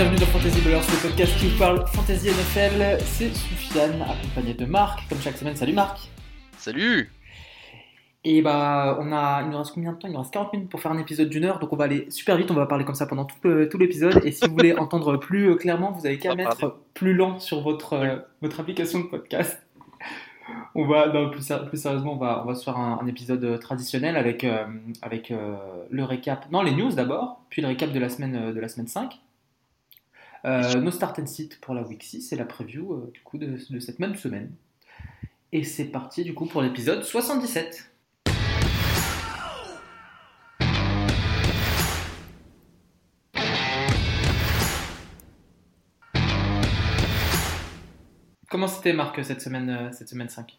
bienvenue dans Fantasy Ballers, le podcast qui vous parle Fantasy NFL. C'est Soufiane, accompagné de Marc, comme chaque semaine. Salut Marc Salut Et bah, on a, il nous reste combien de temps? Il nous reste 40 minutes pour faire un épisode d'une heure, donc on va aller super vite, on va parler comme ça pendant tout, tout l'épisode. Et si vous voulez entendre plus euh, clairement, vous avez qu'à mettre plus lent sur votre, euh, votre application de podcast. On va, non, plus, sérieusement, on va, on va se faire un, un épisode euh, traditionnel avec, euh, avec euh, le récap, non, les news d'abord, puis le récap de la semaine, euh, de la semaine 5. Euh, nos start and sit pour la week 6 et la preview euh, du coup de, de cette même semaine. Et c'est parti du coup pour l'épisode 77. Comment c'était Marc cette semaine, euh, cette semaine 5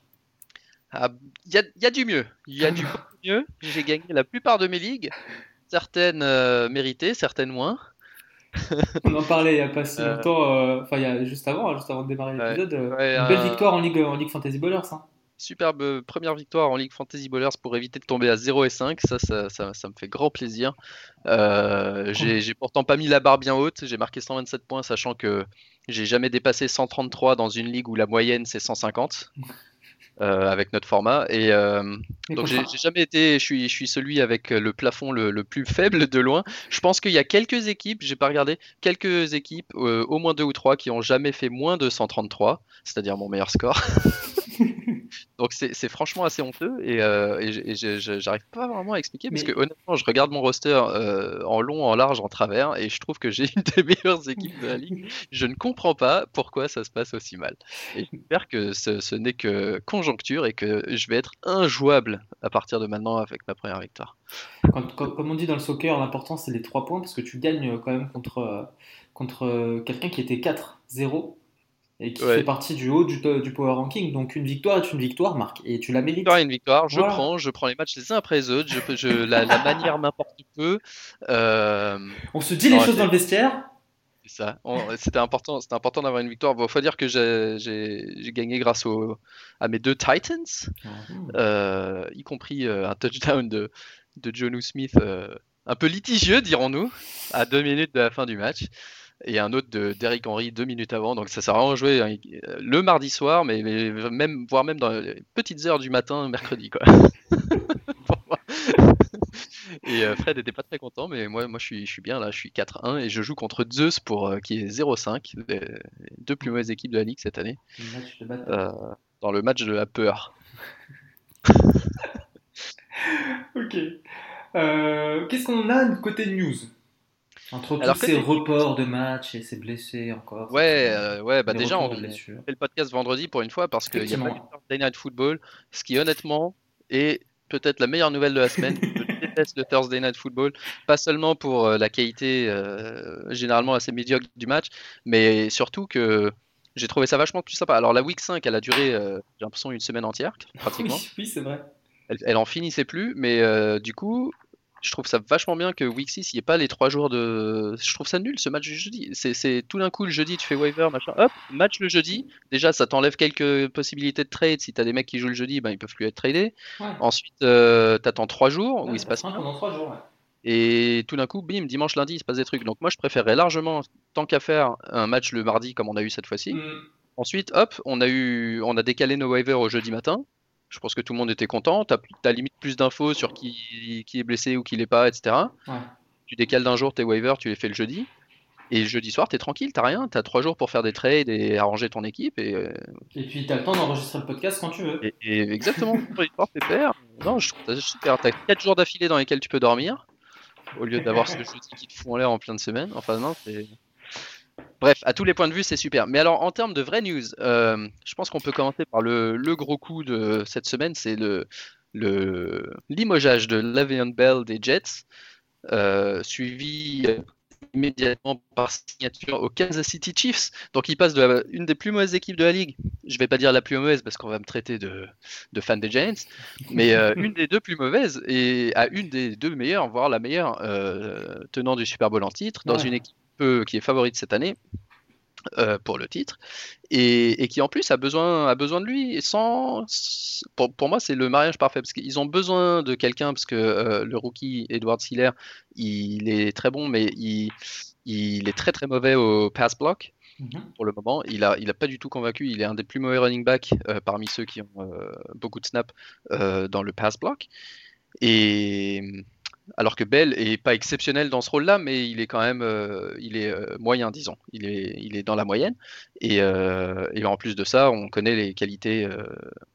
Ah, Il y, a, y a du mieux. Il y a du mieux. J'ai gagné la plupart de mes ligues. Certaines euh, méritées, certaines moins. On en parlait il n'y a pas si Euh. longtemps, euh, enfin a juste avant, hein, juste avant de démarrer l'épisode. euh, Ouais, une belle euh, victoire en Ligue, en Ligue Fantasy Ballers. Hein. Superbe première victoire en Ligue Fantasy Ballers pour éviter de tomber à 0 et 5. Ça, ça, ça, ça me fait grand plaisir. Euh, j'ai pourtant pas mis la barre bien haute. J'ai marqué 127 points, sachant que j'ai jamais dépassé 133 dans une ligue où la moyenne c'est 150 euh, avec notre format. Et euh, donc j'ai jamais été, je suis, je suis celui avec le plafond le, le plus faible de loin. Je pense qu'il y a quelques équipes, j'ai pas regardé, quelques équipes, euh, au moins deux ou trois, qui ont jamais fait moins de 133, c'est-à-dire mon meilleur score. donc c'est franchement assez honteux et, euh, et j'arrive pas vraiment à expliquer parce Mais- que honnêtement, je regarde mon roster euh, en long, en large, en travers et je trouve que j'ai une des meilleures équipes de la ligue. Je ne comprends pas pourquoi ça se passe aussi mal. Et j'espère que ce, ce n'est que conjoncture et que je vais être injouable à partir de maintenant avec ma première victoire. Quand- quand- comme on dit dans le soccer, l'important c'est les 3 points parce que tu gagnes euh, quand même contre, contre quelqu'un qui était 4-0 et qui Ouais. fait partie du haut du, du power ranking. Donc une victoire est une victoire, Marc, et tu la mérites. Victoire et une victoire, je Voilà. prends, je prends les matchs les uns après les autres, je, peux- je, la, la manière m'importe peu. Euh, On se dit les choses dans le vestiaire. c'est ça. C'était important, c'était important d'avoir une victoire. Bon, faut dire que j'ai gagné grâce au, à mes deux Titans, euh, y compris euh, un touchdown de, de Jonu Smith, euh, un peu litigieux, dirons-nous, à deux minutes de la fin du match. Et un autre de Derrick Henry deux minutes avant, donc ça s'est vraiment joué hein, le mardi soir, mais, mais même voire même dans les petites heures du matin mercredi quoi. Et euh, Fred était pas très content, mais moi moi je suis je suis bien là, je suis 4-1 et je joue contre Zeus pour euh, qui est 0-5, les les deux plus mauvaises équipes de la ligue cette année, de euh, dans le match de la peur. Ok. Qu'est-ce qu'on a du côté news? Entre tous Alors, ces côté- reports de matchs et ces blessés encore. Ouais, ces- euh, ouais, bah déjà on fait le podcast vendredi pour une fois parce qu'il n'y a pas eu Night Football, ce qui honnêtement est peut-être la meilleure nouvelle de la semaine. Je déteste le Thursday Night Football, pas seulement pour euh, la qualité euh, généralement assez médiocre du match, mais surtout que j'ai trouvé ça vachement plus sympa. Alors la week 5, elle a duré, euh, j'ai l'impression, une semaine entière pratiquement. Oui, oui, c'est vrai. Elle, elle en finissait plus, mais euh, du coup, je trouve ça vachement bien que Week 6, il n'y ait pas les trois jours de. Je trouve ça nul ce match du jeudi. C'est tout d'un coup le jeudi, tu fais waiver, machin, hop, match le jeudi. Déjà, ça t'enlève quelques possibilités de trade. Si t'as des mecs qui jouent le jeudi, ben, ils peuvent plus être tradés. Ouais. Ensuite, euh, t'attends trois jours où il se passe rien. pendant 3 jours. ouais. Et tout d'un coup, bim, dimanche, lundi, il se passe des trucs. Donc moi, je préférerais largement, tant qu'à faire, un match le mardi comme on a eu cette fois-ci. Mm. Ensuite, hop, on a eu, on a décalé nos waivers au jeudi matin. Je pense que tout le monde était content. T'as, as limite plus d'infos sur qui, qui est blessé ou qui l'est pas, etc. Ouais. Tu décales d'un jour tes waivers, tu les fais le jeudi. Et jeudi soir, t'es tranquille, t'as rien. T'as trois jours pour faire des trades et arranger ton équipe. Et, euh, Et puis t'as le temps d'enregistrer le podcast quand tu veux. et- et exactement. Non, je trouve ça super. T'as quatre jours d'affilée dans lesquels tu peux dormir. Au lieu d'avoir ce jeudi qui te fout en l'air en pleine semaine. Enfin, non, c'est. Bref, à tous les points de vue, c'est super. Mais alors, en termes de vraies news, euh, je pense qu'on peut commencer par le, le gros coup de cette semaine, c'est le, le limogeage de Le'Veon Bell des Jets, euh, suivi immédiatement par signature aux Kansas City Chiefs. Donc, il passe de la- une des plus mauvaises équipes de la ligue. Je vais pas dire la plus mauvaise parce qu'on va me traiter de, de fan des Giants, mais euh, une des deux plus mauvaises et à une des deux meilleures, voire la meilleure euh, tenant du Super Bowl en titre, dans Ouais. une équipe peu- qui est favorite cette année. euh, pour le titre et, et qui en plus a besoin a besoin de lui et sans pour, pour moi c'est le mariage parfait parce qu'ils ont besoin de quelqu'un parce que euh, le rookie Edward Siller il est très bon mais il Il est très très mauvais au pass block Mhm. pour le moment. Il a, il a pas du tout convaincu. Il est un des plus mauvais running back euh, parmi ceux qui ont beaucoup de snaps dans le pass block. Et alors que Bell est pas exceptionnel dans ce rôle-là, mais il est quand même, euh, il est euh, moyen, disons. Il est, il est dans la moyenne. Et, euh, et en plus de ça, on connaît les qualités,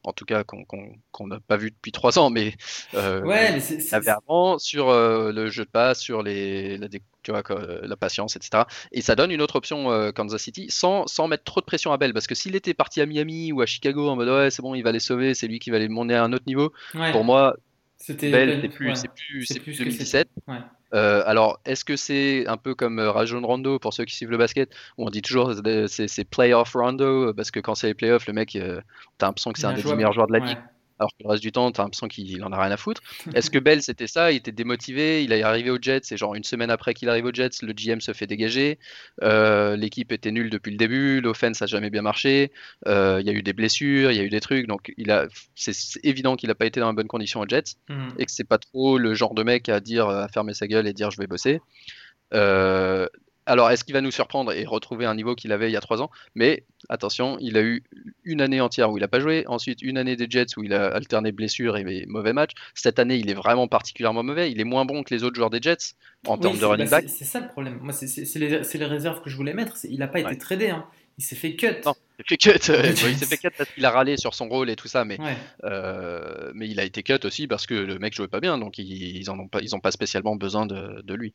en tout cas qu'on qu'on- qu'on n'a pas vu depuis trois ans, mais Ouais, mais avant sur le jeu de passe, sur les, la, tu vois, la patience, etc. Et ça donne une autre option euh, Kansas City sans, sans mettre trop de pression à Bell. Parce que s'il était parti à Miami ou à Chicago en mode ouais, c'est bon, il va les sauver, c'est lui qui va les monter à un autre niveau, ouais, pour moi, c'était. C'est plus, ouais, c'est plus, plus plus ce que 2017. Ouais. Euh, alors, est-ce que c'est un peu comme euh, Rajon Rondo pour ceux qui suivent le basket, où on dit toujours c'est c'est playoff Rondo, euh, parce que quand c'est les playoffs, le mec, euh, t'as l'impression que c'est un des 10 Injouable. meilleurs joueurs de la Ouais. ligue, alors que le reste du temps, t'as l'impression qu'il en a rien à foutre. Est-ce que Bell, c'était ça? Il était démotivé, il est arrivé aux Jets, et genre une semaine après qu'il arrive aux Jets, le GM se fait dégager. Euh, L'équipe était nulle depuis le début, l'offense a jamais bien marché. Euh, Il y a eu des blessures, il y a eu des trucs, donc il a, c'est évident qu'il n'a pas été dans les bonnes conditions aux Jets Mhm. et que c'est pas trop le genre de mec à dire à fermer sa gueule et dire je vais bosser. Euh, alors est-ce qu'il va nous surprendre et retrouver un niveau qu'il avait il y a trois ans? Mais attention, il a eu une année entière où il a pas joué, ensuite une année des Jets où il a alterné blessures et mauvais matchs. Cette année, il est vraiment particulièrement mauvais. Il est moins bon que les autres joueurs des Jets en Oui, termes de running bah, back. c'est- ça le problème. Moi, c'est- les, réserves que je voulais mettre. Il n'a pas été tradé. Hein. Il s'est fait cut. Non, il s'est fait cut. Les bon, il s'est Jets. fait cut parce qu'il a râlé sur son rôle et tout ça, mais Ouais. Euh, mais il a été cut aussi parce que le mec jouait pas bien, donc ils, ils en ont pas, ils ont pas spécialement besoin de, de lui.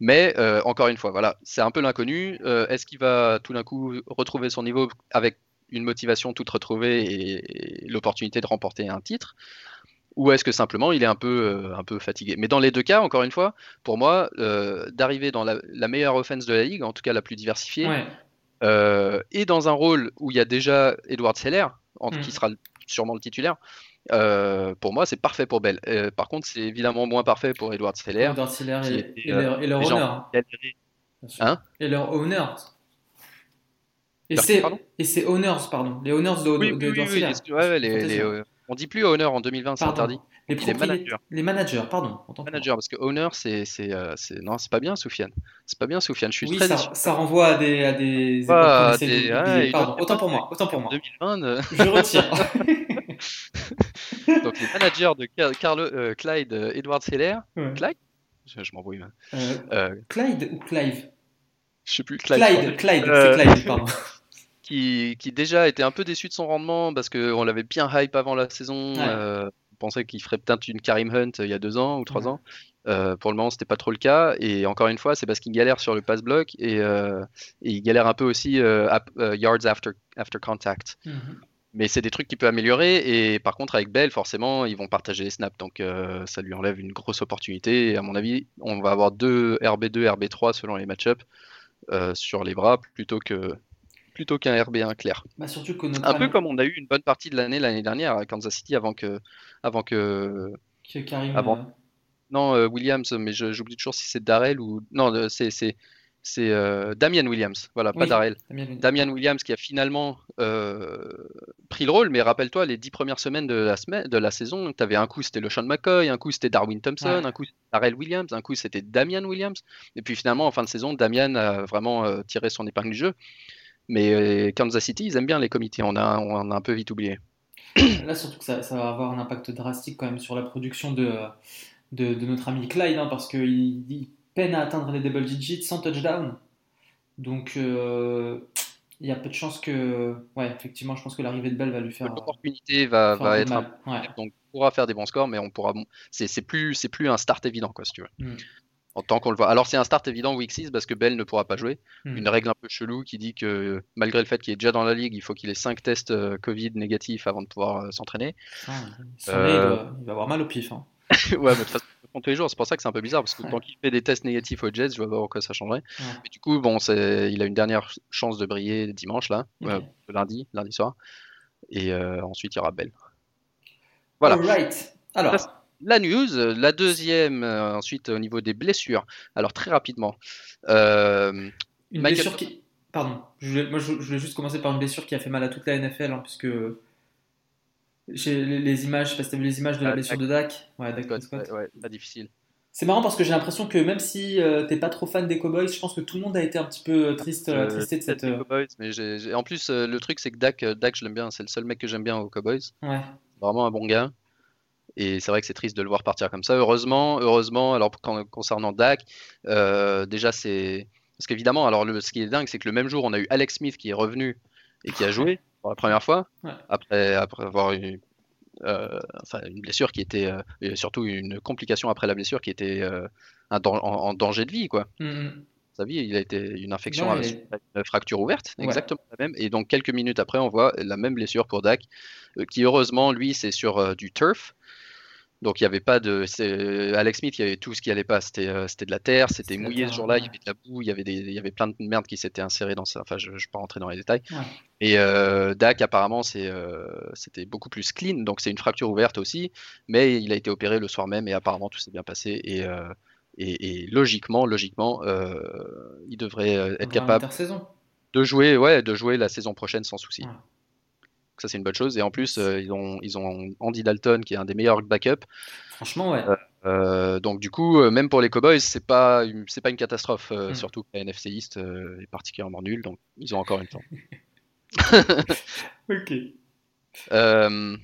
Mais euh, encore une fois, voilà, c'est un peu l'inconnu. Euh, Est-ce qu'il va tout d'un coup retrouver son niveau avec une motivation toute retrouvée et, et l'opportunité de remporter un titre? Ou est-ce que simplement il est un peu, euh, un peu fatigué? Mais dans les deux cas, encore une fois, pour moi, euh, d'arriver dans la, la meilleure offense de la ligue, en tout cas la plus diversifiée, Ouais. euh, et dans un rôle où il y a déjà Edward Seller, en- Mm. qui sera sûrement le titulaire, euh, pour moi c'est parfait pour Bell. Euh, par contre, c'est évidemment moins parfait pour Edward Seller. Edward Siller qui et, était, et leur, et leur hein, et leur owner. Et c'est owners, pardon. Les owners de, Oui, de, oui, de oui, Edward oui, Siller. les- ouais, ouais, les- Fantasy. les, euh, on dit plus owner en 2020, c'est interdit. Les Il est propriétaires. manager. Les managers, pardon. autant pour moi. Manager, parce que owner, c'est, euh, non, c'est pas bien, Soufiane. C'est pas bien, Soufiane. Je suis Oui, très ça, ça renvoie à des, à des Ah, des- Pardon, autant pour moi, autant pour moi. 2020, euh, Je retire. donc les managers de euh, Clyde euh, Edward Seller, Ouais. Clyde? Je, je m'embrouille même. Euh, Clyde ou Clive? Je sais plus, Clyde. Clyde, Clyde, c'est Clyde, pardon. qui, qui déjà était un peu déçu de son rendement parce qu'on l'avait bien hype avant la saison. Ouais. Euh, on pensait qu'il ferait peut-être une Karim Hunt il y a deux ans ou trois Ouais. ans. Euh, pour le moment, c'était pas trop le cas. Et encore une fois, c'est parce qu'il galère sur le pass block et, euh, et il galère un peu aussi yards after, after contact. Mhm. Mais c'est des trucs qu'il peut améliorer. Et par contre, avec Bell, forcément, ils vont partager les snaps. Donc euh, ça lui enlève une grosse opportunité. Et à mon avis, on va avoir deux RB2, RB3 selon les match-ups euh, sur les bras plutôt que plutôt qu'un RB1 clair. Bah, surtout que notre Un peu comme on a eu une bonne partie de l'année l'année dernière à Kansas City avant que avant que que Karim. avant. euh, non euh, Williams mais j'oublie toujours si c'est Darrell ou non c'est c'est euh, Damian Williams voilà pas. Darrell Damien. Damian Williams qui a finalement euh, pris le rôle mais rappelle-toi les dix premières semaines de la semaine de la saison tu avais un coup c'était le Sean McCoy un coup c'était Darwin Thompson Ouais. un coup c'était Darrell Williams un coup c'était Damian Williams et puis finalement en fin de saison Damian a vraiment euh, tiré son épingle du jeu mais Kansas City ils aiment bien les comités on a on a un peu vite oublié Là, surtout que ça, ça va avoir un impact drastique quand même sur la production de, de, de notre ami Clyde, hein, parce qu'il il peine à atteindre les double digits sans touchdown. Donc, euh, il y a peu de chances que. Ouais, effectivement, je pense que l'arrivée de Bell va lui faire, l'opportunité va, faire va être un. Ouais. donc on pourra faire des bons scores, mais on pourra. c'est c'est plus, c'est plus un start évident, quoi, si tu veux. Mm. En tant qu'on le voit. Alors c'est un start évident week 6 parce que Bell ne pourra pas jouer. Mm. Une règle un peu chelou qui dit que malgré le fait qu'il est déjà dans la ligue, il faut qu'il ait 5 tests euh, Covid négatifs avant de pouvoir euh, s'entraîner. Ah, il, Euh, va avoir mal au pif. hein. ouais, mais de toute façon, tous les jours. C'est pour ça que c'est un peu bizarre parce que Ouais. tant qu'il fait des tests négatifs aux Jets, je vois pas pourquoi ça changerait. Ouais. Mais du coup, bon, c'est, il a une dernière chance de briller dimanche là, euh, lundi, lundi soir, et euh, ensuite il y aura Bell. Voilà. Alright. Alors, Ça, La news, la deuxième, euh, ensuite au niveau des blessures. Alors très rapidement, une Michael blessure qui. Pardon, je voulais, moi je, je voulais juste commencer par une blessure qui a fait mal à toute la NFL, hein, puisque. J'ai les, images, je sais pas si t'as vu les images de la Ah, blessure de Dak. Ouais, Dak Scott, Prescott. ouais, pas difficile. C'est marrant parce que j'ai l'impression que même si euh, t'es pas trop fan des Cowboys, je pense que tout le monde a été un petit peu euh, triste, euh, tristé de cette. Cowboys, mais en plus, euh, le truc, c'est que Dak, euh, Dak, je l'aime bien. C'est le seul mec que j'aime bien aux Cowboys. Ouais. Vraiment un bon gars. Et c'est vrai que c'est triste de le voir partir comme ça. Heureusement, heureusement. Alors quand- concernant Dak, euh, déjà c'est parce qu'évidemment, alors le, ce qui est dingue, c'est que le même jour, on a eu Alex Smith qui est revenu et qui a joué pour la première fois Ouais. après après avoir eu euh, enfin, une blessure qui était euh, et surtout une complication après la blessure qui était euh, un en, en danger de vie quoi. Mhm. Sa vie, il a été une infection Ouais, avec une fracture ouverte, Ouais. exactement la même. Et donc quelques minutes après, on voit la même blessure pour Dak, qui heureusement, lui, c'est sur du turf. Donc il n'y avait pas de. c'est- Alex Smith, il y avait tout ce qui allait pas. C'était euh, c'était de la terre, c'était mouillé terre, ce jour-là, il y avait de la boue, il y avait, des, il y avait plein de merde qui s'était insérée dans ça. Enfin, je ne vais pas rentrer dans les détails. Ouais. Et euh, Dak, apparemment, c'est, euh, c'était beaucoup plus clean, donc c'est une fracture ouverte aussi, mais il a été opéré le soir même et apparemment tout s'est bien passé. Et, euh, et, et logiquement, logiquement, euh, il devrait euh, être capable de jouer, ouais, de jouer la saison prochaine sans souci. Ouais. Donc Ça c'est une bonne chose. Et en plus, euh, ils ont ils ont Andy Dalton qui est un des meilleurs backups. Franchement, ouais. Euh, donc du coup, euh, même pour les Cowboys, c'est pas c'est pas une catastrophe. euh, Mm. Surtout que la NFC East euh, est particulièrement nulle, donc ils ont encore une temps. Ok. Euh,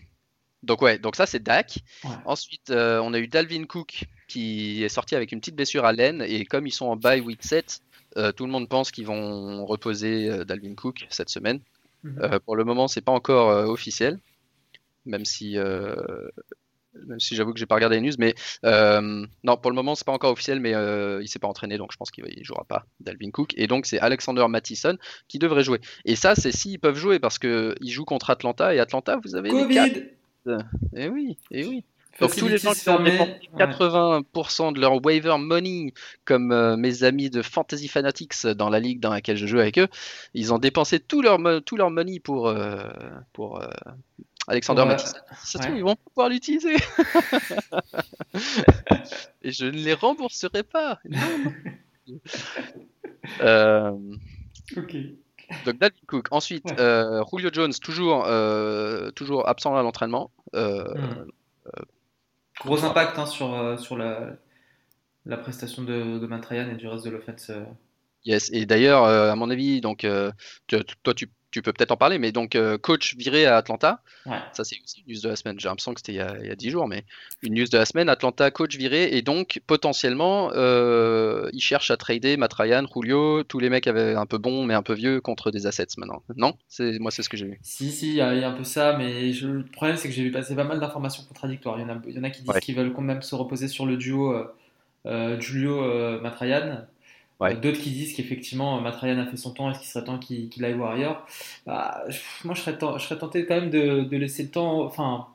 donc ouais, donc ça c'est Dak. Ouais. Ensuite, euh, on a eu Dalvin Cook qui est sorti avec une petite blessure à l'aine et comme ils sont en bye week 7, euh, tout le monde pense qu'ils vont reposer euh, Dalvin Cook cette semaine. Mhm. Euh, pour le moment, c'est pas encore euh, officiel, même si, euh, même si j'avoue que j'ai pas regardé les news, mais euh, non, pour le moment, c'est pas encore officiel, mais euh, il s'est pas entraîné, donc je pense qu'il il jouera pas, Dalvin Cook, et donc c'est Alexander Mattison qui devrait jouer. Et ça, c'est s'ils peuvent jouer parce que ils jouent contre Atlanta et Atlanta, vous avez les quatre. Covid. Et oui, et oui. Donc tous les gens qui ont dépensé Ouais. 80% de leur waiver money, comme euh, mes amis de Fantasy Fanatics dans la ligue dans laquelle je joue avec eux, ils ont dépensé tout leur, tout leur money pour, euh, pour euh, Alexander Mattison. Ça se ouais. trouve, ils vont pouvoir l'utiliser. Et je ne les rembourserai pas. Non, non. Ok. donc Dalvin Cook. Ensuite, Ouais. Julio Jones, toujours, toujours absent à l'entraînement. Euh, Hmm. Gros impact hein, sur, euh, sur la, la prestation de, de Matt Ryan et du reste de l'offense. euh. Yes, et d'ailleurs, euh, à mon avis, donc, euh, tu- toi, tu, tu peux peut-être en parler, mais donc, euh, coach viré à Atlanta, Ouais. ça c'est aussi une news de la semaine, j'ai l'impression que c'était il, y a- 10 jours, mais une news de la semaine, Atlanta coach viré, et donc, potentiellement, euh, ils cherchent à trader Matt Ryan, Julio, tous les mecs avaient un peu bons, mais un peu vieux, contre des assets maintenant. Non? C'est, moi, c'est ce que j'ai vu. Si, si, il y, a il y a un peu ça, mais je- le problème c'est que j'ai vu passer pas mal d'informations contradictoires. Il y en a, il y en a qui disent Ouais. qu'ils veulent quand même se reposer sur le duo euh, euh, Julio Matt Ryan. Ouais. Euh, D'autres qui disent qu'effectivement euh, Matt Ryan a fait son temps, est-ce qu'il serait temps qu'il qu'il aille voir ailleurs? Bah, je- Moi je serais, ten- je serais tenté quand même de, de laisser le temps. Enfin,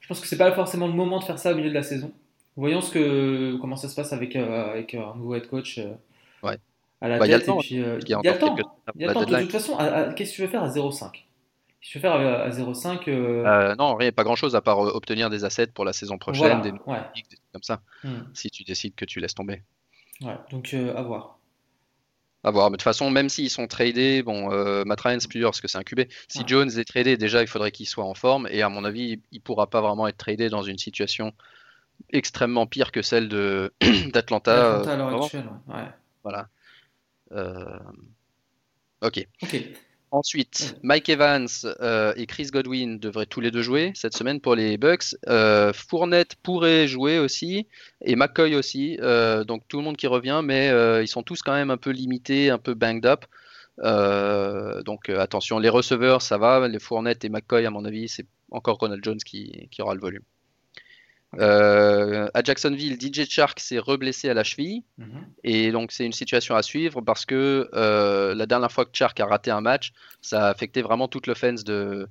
je pense que c'est pas forcément le moment de faire ça au milieu de la saison. Voyons ce que, comment ça se passe avec, euh, avec un nouveau head coach euh, Ouais. à la Bah, il y a le temps, euh, Il y a y le temps. y a. De toute façon, qu'est-ce que tu veux faire à 0,5 Qu'est-ce que tu veux faire à, à 0,5 euh, Euh, non, rien, pas grand chose à part euh, obtenir des assets pour la saison prochaine, Voilà, des ouais. des trucs comme ça, Hmm, si tu décides que tu laisses tomber. ouais. Donc euh, à voir. À voir. Mais de toute façon, même s'ils sont tradés, bon, euh, Matt Ryan, c'est plus dur parce que c'est un QB. Si Ouais. Jones est tradé, déjà, il faudrait qu'il soit en forme. Et à mon avis, il pourra pas vraiment être tradé dans une situation extrêmement pire que celle de d'Atlanta. Atlanta à euh, l'heure actuelle, ouais. Ouais. Voilà. Euh, Ok. Ok. Ensuite, Mike Evans euh, et Chris Godwin devraient tous les deux jouer cette semaine pour les Bucks. Euh, Fournette pourrait jouer aussi et McCoy aussi. Euh, donc tout le monde qui revient, mais ils sont tous quand même un peu limités, un peu banged up. Donc attention, les receveurs ça va, les Fournette et McCoy à mon avis c'est encore Ronald Jones qui, qui aura le volume. Euh, à Jacksonville, DJ Chark s'est reblessé à la cheville. Mhm. Et donc c'est une situation à suivre parce que euh, la dernière fois que Chark a raté un match, ça a affecté vraiment toute l'offense de,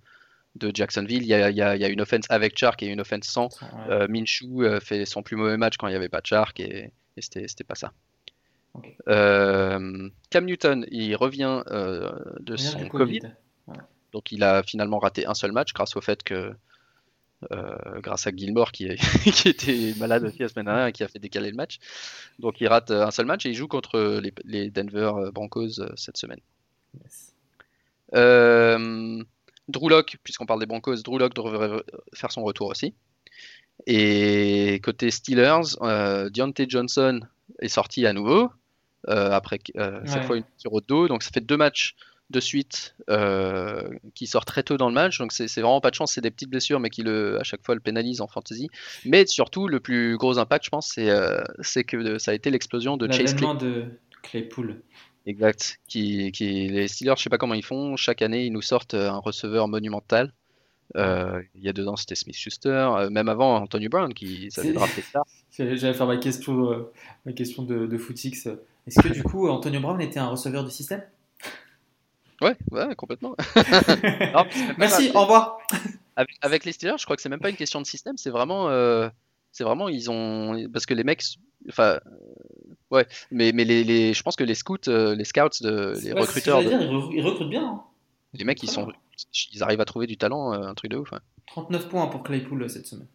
de Jacksonville. Il y, a, il y a- il y a une offense avec Chark et une offense sans. Ouais. Euh, Minshew euh, fait son plus mauvais match quand il n'y avait pas Chark et, et c'était pas ça. Cam Newton, il revient de son. Covid. Donc il a finalement raté un seul match grâce au fait que euh, grâce à Gilmore qui, est- qui était malade aussi la semaine dernière et qui a fait décaler le match. Donc il rate euh, un seul match et il joue contre les, les Denver euh, Broncos cette semaine. Yes. Euh, Drew Lock, puisqu'on parle des Broncos, Drew Lock devrait faire son retour aussi. Et côté Steelers, euh, Deontay Johnson est sorti à nouveau, après cette Ouais. fois une blessure au dos. Donc ça fait deux matchs de suite euh, qui sort très tôt dans le match. Donc c'est c'est vraiment pas de chance, c'est des petites blessures, mais qui le, à chaque fois le pénalise en fantasy. Mais surtout, le plus gros impact, je pense, c'est euh, que ça a été l'explosion de Chase Claypool. de Claypool. Exact. Qui, qui, les Steelers, je sais pas comment ils font. Chaque année, ils nous sortent un receveur monumental. Euh, il y a deux ans, c'était Smith Schuster. Même avant, Antonio Brown, qui s'avait drafté tard. J'allais faire ma question, ma question de, de footix. Est-ce que du coup, Antonio Brown était un receveur du système? Ouais, ouais, complètement. Non, Merci, au revoir. avec, avec les Steelers, je crois que c'est même pas une question de système. C'est vraiment, euh, c'est vraiment, ils ont, parce que les mecs, enfin, euh, ouais, mais, mais les, les, je pense que les scouts, euh, les scouts, de, les Ouais, recruteurs, j'allais de- dire, ils, re- ils recrutent bien. hein. les mecs, ils sont, ils arrivent à trouver du talent, un truc de ouf. ouais. 39 points pour Claypool cette semaine.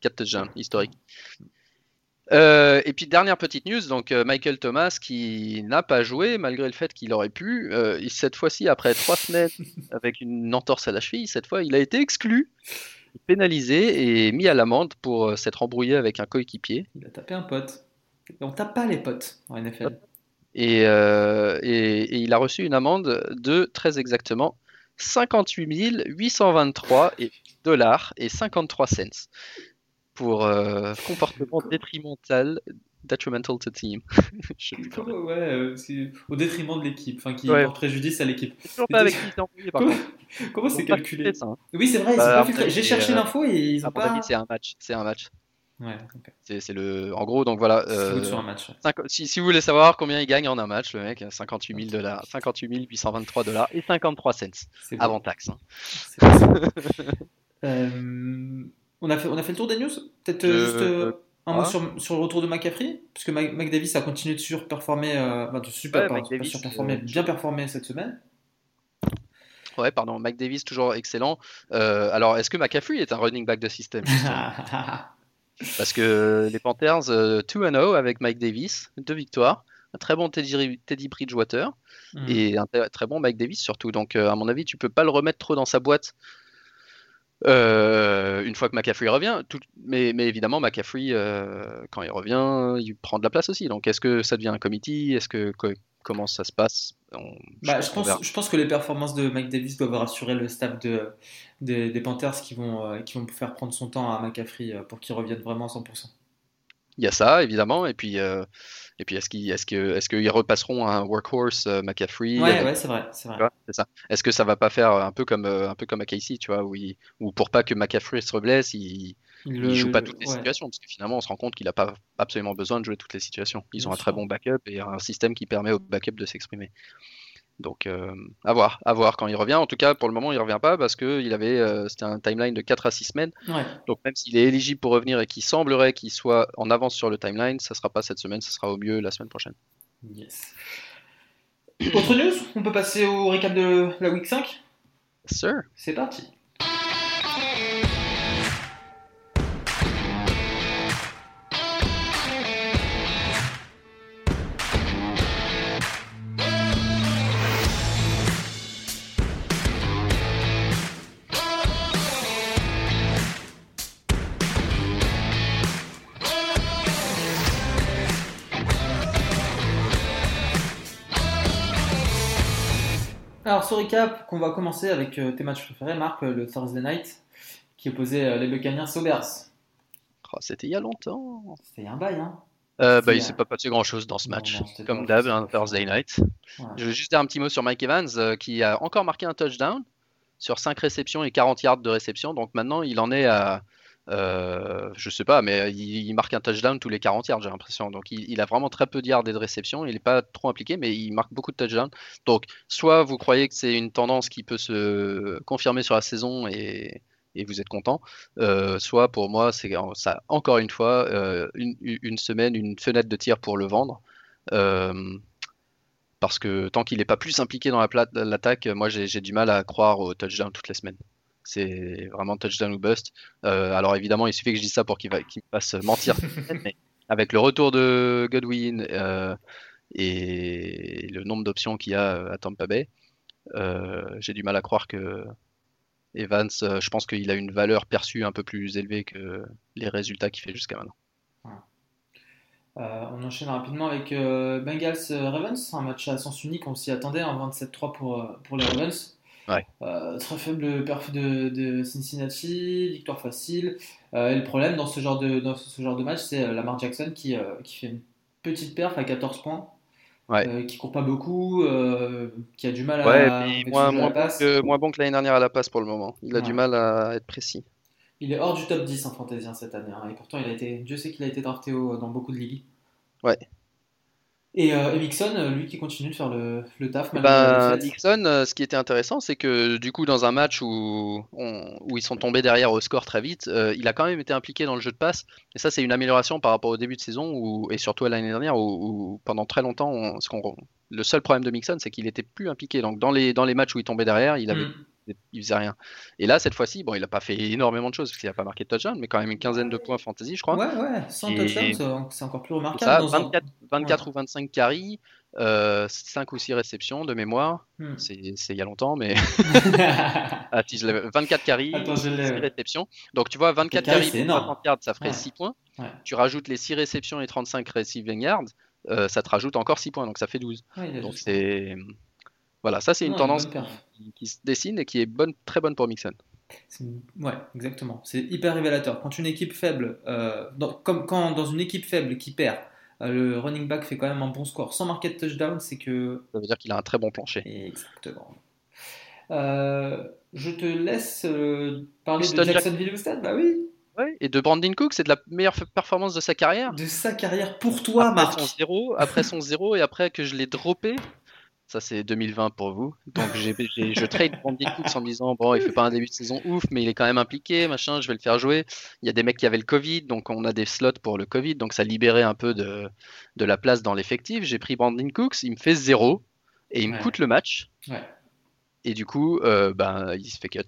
4 touchdowns historique. Euh, et puis dernière petite news, donc euh, Michael Thomas qui n'a pas joué malgré le fait qu'il aurait pu. Euh, cette fois-ci, après trois semaines avec une entorse à la cheville, cette fois il a été exclu, pénalisé et mis à l'amende pour s'être embrouillé avec un coéquipier. Il a tapé un pote. Et on tape pas les potes en NFL. Et, et- et il a reçu une amende de très exactement 58 823 et- dollars et 53 cents pour euh, comportement détrimental, detrimental to team. Comment. Ouais, euh, c'est au détriment de l'équipe, enfin qui Ouais. porte préjudice à l'équipe. Toujours pas avec qui il s'est embrouillé, par Comment, contre. comment Ils c'est calculé ça, hein. Oui, c'est vrai, Bah, J'ai cherché euh, l'info et ils ont pas. c'est un match. C'est un match. Ouais. C'est le. En gros, donc voilà. C'est euh, good sur un match. ouais. cinq- si, si vous voulez savoir combien il gagne en un match, le mec, 58 000 dollars, 58 823 dollars et 53 cents avant taxe. hein. On, a fait, on a fait le tour des news Peut-être euh, Euh, juste euh, un mot ah. sur, sur le retour de McCaffrey Parce que Mike, Mike Davis a continué de surperformer, euh, enfin, de super, Ouais, Davis, surperformer, euh, bien performé cette semaine. Ouais, pardon. Mike Davis toujours excellent. Euh, alors, est-ce que McCaffrey est un running back de système Parce que les Panthers euh, 2-0 avec Mike Davis, deux victoires, un très bon Teddy, Teddy Bridgewater Hmm. et un très- très bon Mike Davis surtout. Donc, euh, à mon avis, tu peux pas le remettre trop dans sa boîte euh, une fois que McCaffrey revient. Tout- mais, mais évidemment, McCaffrey, euh, quand il revient, il prend de la place aussi. Donc, est-ce que ça devient un committee? Est-ce que co- comment ça se passe? On- Bah, je, pense, verra. je pense que les performances de Mike Davis doivent rassurer le staff de, des, des Panthers qui vont, euh, qui vont faire prendre son temps à McCaffrey pour qu'il revienne vraiment à 100%. Il y a ça, évidemment. Et puis, euh, et puis est-ce qu'ils est-ce que, est-ce qu'ils repasseront à un workhorse euh, McCaffrey Ouais, avec- ouais, c'est vrai. C'est vrai. c'est ça. Est-ce que ça va pas faire un peu comme, euh, un peu comme à Casey, tu vois, où, il- où pour pas que McCaffrey se reblesse, il, le- joue pas toutes les ouais. situations, parce que finalement, on se rend compte qu'il n'a pas absolument besoin de jouer toutes les situations. Ils Bien ont un très bon backup et un système qui permet au backup de s'exprimer. Donc, euh, à voir, à voir quand il revient. En tout cas, pour le moment, il revient pas parce que il avait, euh, c'était un timeline de 4 à 6 semaines. Ouais. Donc, même s'il est éligible pour revenir et qu'il semblerait qu'il soit en avance sur le timeline, ça sera pas cette semaine, ça sera au mieux la semaine prochaine. Yes. Autre news On peut passer au récap de la week 5 Sir. C'est parti. Ce récap, qu'on va commencer avec euh, tes matchs préférés, Marc, euh, le Thursday Night, qui opposait euh, les Buccaneers aux Bears. Oh, c'était il y a longtemps. C'était il y a un bail, hein Euh, bah, il C'est, s'est pas passé grand chose dans ce match. non, Comme d'hab, un Thursday night. Je veux juste dire un petit mot sur Mike Evans euh, qui a encore marqué un touchdown sur 5 réceptions et 40 yards de réception. Donc maintenant, il en est à. Euh, je sais pas, mais il, marque un touchdown tous les 40 yards, j'ai l'impression. Donc il, a vraiment très peu de yards et de réception. Il n'est pas trop impliqué, mais il marque beaucoup de touchdowns. Donc soit vous croyez que c'est une tendance qui peut se confirmer sur la saison et, et vous êtes content, euh, soit pour moi, c'est encore une fois euh, une, semaine, une fenêtre de tir pour le vendre. Parce que tant qu'il n'est pas plus impliqué dans l'attaque, moi j'ai du mal à croire au touchdown toutes les semaines. C'est vraiment touchdown ou bust. Euh, alors évidemment, il suffit que je dise ça pour qu'il me fasse mentir. mais avec le retour de Godwin euh, et le nombre d'options qu'il y a à Tampa Bay, euh, j'ai du mal à croire que Evans, euh, je pense qu'il a une valeur perçue un peu plus élevée que les résultats qu'il fait jusqu'à maintenant. Euh, on enchaîne rapidement avec euh, Bengals Ravens, un match à sens unique, on s'y attendait, en hein, 27-3 pour, pour les Ravens. Ouais. très faible perf de, de, Cincinnati, victoire facile. et le problème dans ce genre de, dans ce genre de match, c'est Lamar Jackson qui, qui fait une petite perf à 14 points. Ouais. qui court pas beaucoup, qui a du mal à, ouais, moins, moins, bon que, moins, bon que, l'année dernière à la passe pour le moment. Il a du mal à être précis. Il est hors du top 10 en fantasy hein, cette année, hein, et pourtant il a été, Dieu sait qu'il a été drafté dans beaucoup de ligues. Ouais. Et, euh, euh, lui qui continue de faire le, le taf. Bah, Mixon, euh, ce qui était intéressant, c'est que du coup, dans un match où, où ils sont tombés derrière au score très vite, euh, il a quand même été impliqué dans le jeu de passe. Et ça, c'est une amélioration par rapport au début de saison où, et surtout à l'année dernière où, pendant très longtemps, on, ce le seul problème de Mixon, c'est qu'il était plus impliqué. Donc dans les, dans les matchs où il tombait derrière, il avait mm il faisait rien. Et là, cette fois-ci, bon, il n'a pas fait énormément de choses parce qu'il n'a pas marqué de touchdown, mais quand même une quinzaine de points fantasy, je crois. Ouais, ouais, sans touchdown, c'est encore plus remarquable. Ça, 24, ou 25 carries, 5 euh, ou 6 réceptions de mémoire. Hmm. C'est il y a longtemps, mais. 24 carries, 6 réceptions. Donc tu vois, 24 carries 30 yards, ça ferait 6 points. Tu rajoutes les 6 réceptions et 35 receiving yards, euh, ça te rajoute encore 6 points, donc ça fait 12. donc c'est. Voilà, ça c'est une tendance qui, se dessine et qui est bonne, très bonne pour Mixon. Ouais, exactement. C'est hyper révélateur. Quand une équipe faible, euh, comme quand dans une équipe faible qui perd, euh, le running back fait quand même un bon score sans marquer de touchdown, c'est que. Ça veut dire qu'il a un très bon plancher. Exactement. Euh, je te laisse parler de Jacksonville Stade, bah oui. Ouais, et de Brandon Cook, c'est de la meilleure performance de sa carrière. De sa carrière pour toi, après Son zéro, après son zéro et après que je l'ai droppé. Ça, c'est 2020 pour vous. Donc, je trade Brandon Cooks en me disant, bon, il fait pas un début de saison ouf, mais il est quand même impliqué, machin, je vais le faire jouer. Il y a des mecs qui avaient le Covid, donc on a des slots pour le Covid, donc ça libérait un peu de, de la place dans l'effectif. J'ai pris Brandon Cooks, il me fait zéro, et il me coûte le match. Et du coup, euh, ben, il se fait cut.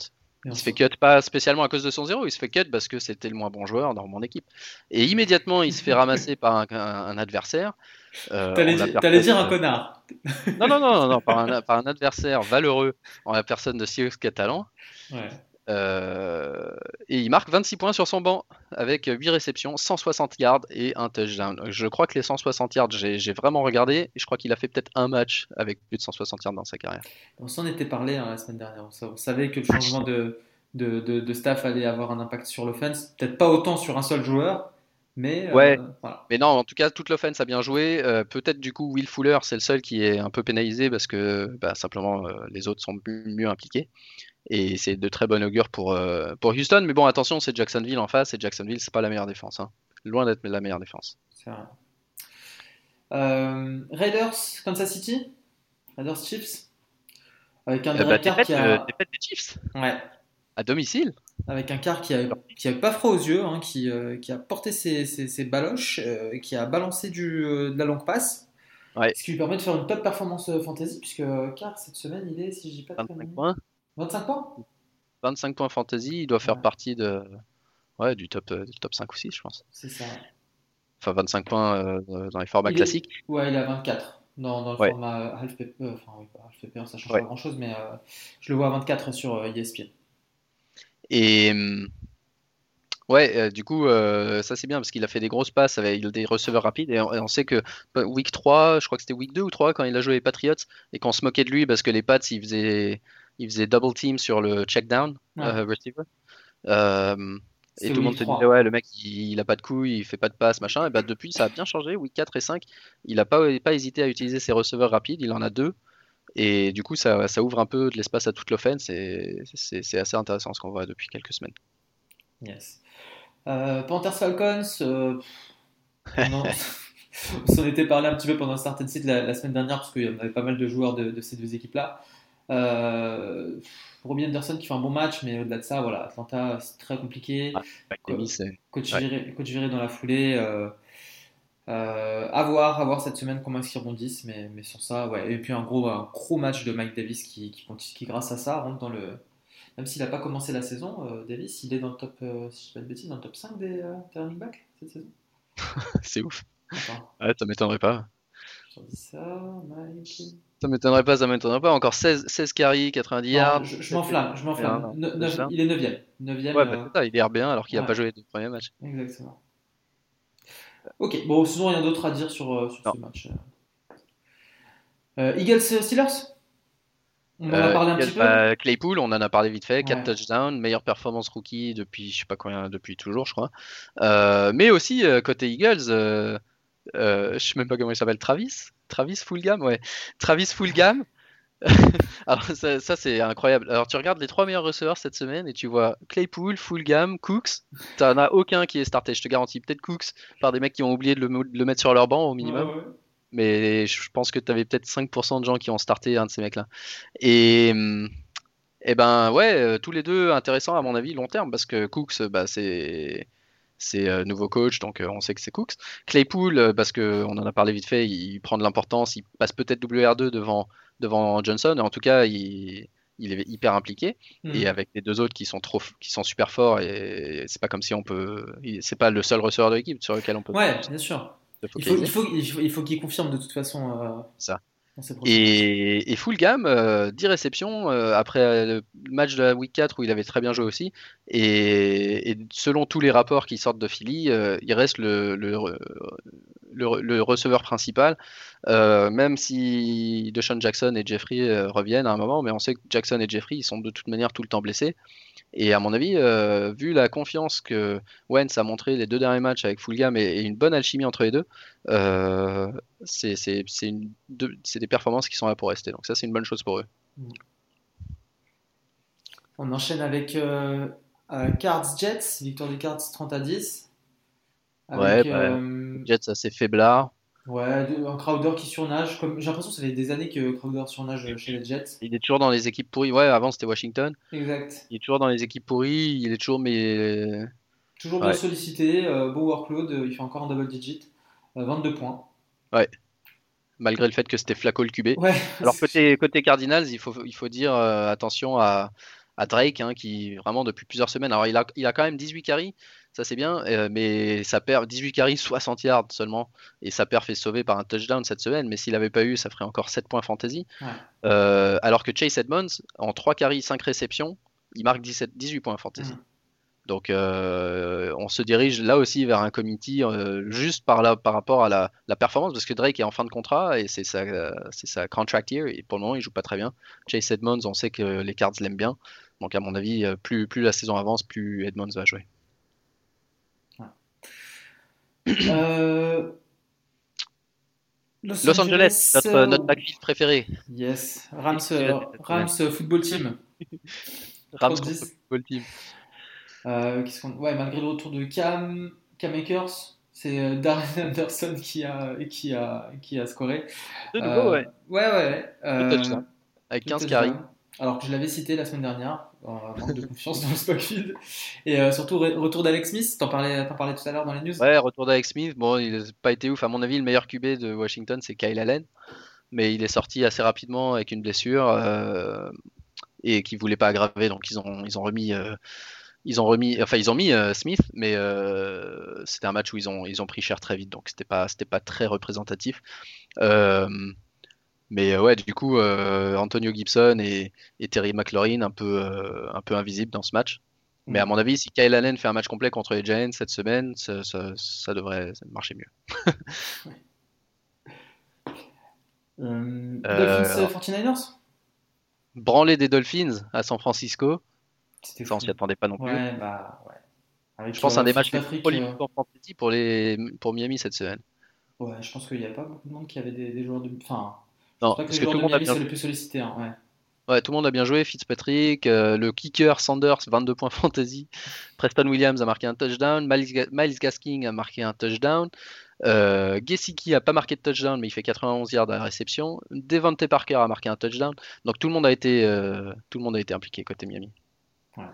Il se fait cut pas spécialement à cause de son zéro, il se fait cut parce que c'était le moins bon joueur dans mon équipe. Et immédiatement, il se fait ramasser par un, adversaire. Euh, T'allais dire un connard. Non, non, non, non, par, un, par, un, adversaire valeureux en la personne de Sirius Catalan. Ouais. Euh, et il marque 26 points sur son banc avec 8 réceptions, 160 yards et un touchdown. Je crois que les 160 yards, j'ai vraiment regardé et je crois qu'il a fait peut-être un match avec plus de 160 yards dans sa carrière. On s'en était parlé hein, la semaine dernière. On savait que le changement de, de, de, staff allait avoir un impact sur l'offense. Peut-être pas autant sur un seul joueur. Mais, euh, mais non, en tout cas, toute l'offense a bien joué. Euh, peut-être du coup, Will Fuller, c'est le seul qui est un peu pénalisé parce que bah, simplement les autres sont mieux impliqués. Et c'est de très bon augure pour, euh, pour Houston. Mais bon, attention, c'est Jacksonville en face. Et Jacksonville, c'est pas la meilleure défense. Hein. Loin d'être la meilleure défense. C'est vrai. Euh, Raiders, Kansas City? Raiders Chiefs Avec un bah, qui a... des Chiefs Ouais. À domicile? Avec un quart qui a pas froid aux yeux, hein, qui, euh, qui a porté ses, ses, baloches, qui a balancé du, de la longue passe. Ouais. Ce qui lui permet de faire une top performance fantasy, puisque Car cette semaine il est, si je dis pas de 25 points. 25 points? 25 points fantasy, il doit faire partie de, ouais, du, top, euh, du top 5 ou 6, je pense. C'est ça. Enfin, 25 points euh, dans les formats classiques. Ouais, il a 24 dans, dans le format half PP. Euh, enfin, oui, pas half PP, ça change pas grand chose, mais je le vois à 24 sur ESPN. Et. Ouais, du coup, ça c'est bien parce qu'il a fait des grosses passes avec des receveurs rapides et on, sait que bah, week 3, je crois que c'était week 2 ou 3 quand il a joué les Patriots et qu'on se moquait de lui parce que les Pats ils faisaient il faisait double team sur le check down euh, receiver. Euh, et tout le monde te disait, ouais, le mec, il, a pas de couilles, il fait pas de passe, machin. Et bah, depuis, ça a bien changé. Week 4 et 5, il a pas, pas hésité à utiliser ses receveurs rapides. Il en a deux. Et du coup, ça, ça ouvre un peu de l'espace à toute l'offense. Et c'est assez intéressant ce qu'on voit depuis quelques semaines. Yes. Euh, Panthers Falcons, euh, on s'en était parlé un petit peu pendant certaines sites la, la semaine dernière parce qu'il y avait pas mal de joueurs de, de ces deux équipes-là. Euh, Robbie Anderson qui fait un bon match, mais au-delà de ça, voilà, Atlanta, c'est très compliqué. Ah, coach, viré, dans la foulée. Euh, euh, à voir, à voir cette semaine comment est-ce qu'ils rebondissent, mais, mais sur ça, ouais. Et puis un gros, un gros match de Mike Davis qui, qui, qui grâce à ça, rentre dans le. Même s'il n'a pas commencé la saison, euh, Davis, il est dans le top, euh, si je pas de bêtises, dans le top 5 des, des running backs cette saison. c'est ouf. Ouais, ça m'étonnerait pas. Ça, Mike. Ça m'étonnerait pas, ça m'étonnerait pas. Encore 16, 16 carries, 90 yards. Je, je m'enflamme, je m'enflamme. Il est 9ème. 9 ouais, bah, il est RB1 alors qu'il n'a pas joué les deux premiers matchs. Exactement. Ok, bon, sinon rien d'autre à dire sur, sur ce match. Euh, Eagles Steelers? On en a euh, parlé un petit peu. Bah, Claypool, on en a parlé vite fait. 4 touchdowns, meilleure performance rookie depuis, je sais pas combien, depuis toujours, je crois. Euh, mais aussi, côté Eagles, euh, je sais même pas comment il s'appelle, Travis? Travis Fullgam Ouais. Travis Fullgam. Alors, ça, ça c'est incroyable. Alors, tu regardes les trois meilleurs receveurs cette semaine et tu vois Claypool, Fullgam, Cooks. Tu n'en as aucun qui est starté, je te garantis. Peut-être Cooks par des mecs qui ont oublié de le, mettre sur leur banc au minimum mais je pense que tu avais peut-être 5% de gens qui ont starté un de ces mecs-là. Et, et ben ouais, euh, tous les deux intéressants à mon avis long terme parce que Cooks, bah, c'est c'est euh, nouveau coach, donc euh, on sait que c'est Cooks. Claypool, parce que on en a parlé vite fait, il prend de l'importance, il passe peut-être WR2 devant devant Johnson. En tout cas, il il est hyper impliqué mhm. et avec les deux autres qui sont trop qui sont super forts et c'est pas comme si on peut c'est pas le seul receveur de l'équipe sur lequel on peut ouais bien sûr il faut, il faut, il faut, qu'il confirme de toute façon. Euh, ça. Et, et, full gamme, 10 euh, réceptions euh, après le match de la week 4 où il avait très bien joué aussi. Et, selon tous les rapports qui sortent de Philly, il reste le, le, le, receveur principal, même si DeShaun Jackson et Jeffrey reviennent à un moment. Mais on sait que Jackson et Jeffrey sont de toute manière tout le temps blessés. Et à mon avis, euh, vu la confiance que Wentz a montré les deux derniers matchs avec Fulgham et, et une bonne alchimie entre les deux, euh, c'est des performances qui sont là pour rester. Donc ça, c'est une bonne chose pour eux. On enchaîne avec euh, Cards Jets, victoire des Cards 30 à 10. Ouais, bah, Jets assez faiblard. Ouais, un Crowder qui surnage. Comme... J'ai l'impression que ça fait des années que Crowder surnage chez les Jets. Il est toujours dans les équipes pourries. Ouais, avant c'était Washington. Exact. Il est toujours dans les équipes pourries. Il est toujours, mais. Toujours bien sollicité. Euh, beau workload. Il fait encore un double digit. 22 euh, points. Ouais. Malgré le fait que c'était Flaco le QB. Ouais. Alors, côté, côté Cardinals, il faut, il faut dire euh, attention à, à Drake, hein, qui vraiment depuis plusieurs semaines. Alors, il a, il a quand même 18 carries ça c'est bien, euh, mais ça perd 18 carries, 60 yards seulement, et sa perf est sauvé par un touchdown cette semaine, mais s'il n'avait pas eu, ça ferait encore 7 points fantasy. Euh, alors que Chase Edmonds, en 3 carries, 5 réceptions, il marque 17, 18 points fantasy. Donc euh, on se dirige là aussi vers un committee juste par, là, par rapport à la, performance, parce que Drake est en fin de contrat et c'est sa, contract year, et pour le moment il joue pas très bien. Chase Edmonds, on sait que les Cards l'aiment bien, donc à mon avis, plus, plus la saison avance, plus Edmonds va jouer. Euh, Los, Angeles, notre, notre backfield préféré. Yes, Rams, Rams Football Team. Rams Football Team. Euh, ouais, malgré le retour de Cam, Cam Akers, c'est euh, Darren Anderson qui a, qui a, qui a scoré. De nouveau, ouais. Ouais, ouais. Avec 15 carries. Alors que je l'avais cité la semaine dernière, manque de confiance dans le Stockfield. Et euh, surtout, retour d'Alex Smith, t'en parlais, parlais tout à l'heure dans les news. Ouais, retour d'Alex Smith. Bon, il n'a pas été ouf. À mon avis, le meilleur QB de Washington, c'est Kyle Allen. Mais il est sorti assez rapidement avec une blessure euh, et qui voulait pas aggraver. Donc, ils ont, ils ont remis. Euh, ils ont remis, enfin ils ont mis Smith, mais c'était un match où ils ont, ils ont pris cher très vite, donc c'était pas, c'était pas très représentatif. Mais euh, ouais, du coup, euh, Antonio Gibson et, Terry McLaurin un peu, euh, un peu invisibles dans ce match. Mais à mm. mon avis, si Kyle Allen fait un match complet contre les Giants cette semaine, ça, devrait marcher mieux. Dolphins 49ers Branler des Dolphins à San Francisco. Ça, on s'y attendait pas non plus. Ouais, bah, ouais. je pense un des matchs les plus pour, les, pour Miami cette semaine. Ouais, je pense qu'il n'y a pas beaucoup de monde qui avait des, des joueurs de. Enfin, non, parce que, tout le monde a bien le plus sollicité. Hein, ouais. Ouais, tout le monde a bien joué. Fitzpatrick, euh, le kicker Sanders, 22 points fantasy. Preston Williams a marqué un touchdown. Miles, Gasking a marqué un touchdown. Euh, Gesicki a pas marqué de touchdown, mais il fait 91 yards à la réception. Devante Parker a marqué un touchdown. Donc tout le monde a été, euh, tout le monde a été impliqué côté Miami. Ouais.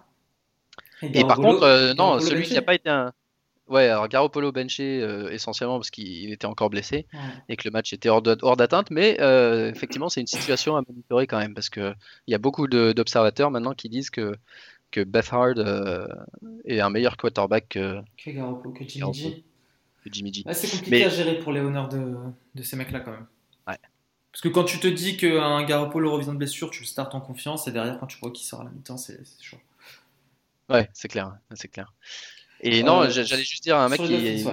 Et, par contre, euh, non, celui qui n'a pas été un. Ouais, alors Garoppolo benché euh, essentiellement parce qu'il était encore blessé et que le match était hors d'atteinte, mais euh, effectivement c'est une situation à monitorer quand même parce qu'il y a beaucoup d'observateurs maintenant qui disent que, que Beth Hard euh, est un meilleur quarterback que, que, Garoppolo, que Jimmy G. Jimmy G. c'est compliqué à gérer pour les honneurs de, de ces mecs-là quand même. Ouais. Parce que quand tu te dis qu'un Garoppolo revient de blessure, tu le startes en confiance et derrière, quand tu vois qu'il sort à la mi-temps, c'est chaud. Ouais, c'est clair, c'est clair. Et non, Euh, j'allais juste dire un mec qui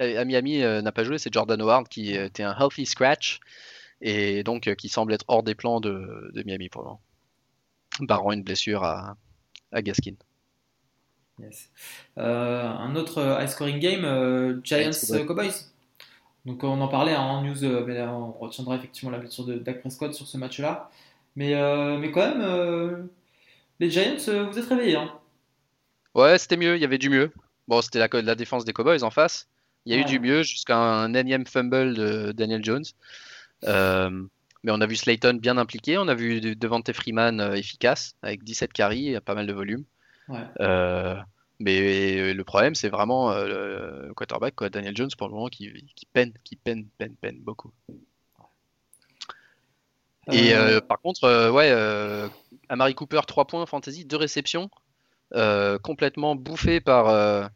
ouais. à Miami euh, n'a pas joué, c'est Jordan Howard qui était un healthy scratch et donc euh, qui semble être hors des plans de, de Miami pour le moment, barrant une blessure à, à Gaskin. Yes. Euh, un autre high scoring game, euh, Giants Cowboys. Cowboys. Donc on en parlait hein, en news, euh, mais là, on retiendra effectivement la blessure de Dak Prescott sur ce match-là. Mais, mais quand même, les Giants, vous êtes réveillés. Hein. Ouais, c'était mieux, il y avait du mieux. Bon, c'était la, la défense des Cowboys en face. Il y a eu du mieux jusqu'à un énième fumble de Daniel Jones. Euh, mais on a vu Slayton bien impliqué, on a vu de- Devante Freeman euh, efficace avec 17 carries, et pas mal de volume. Ouais. Euh, mais le problème, c'est vraiment euh, le quarterback, quoi, Daniel Jones, pour le moment, qui, qui peine, qui peine, peine, peine beaucoup. Et Euh, par contre, ouais, Amari Cooper, 3 points fantasy, 2 réceptions, complètement bouffé par, euh,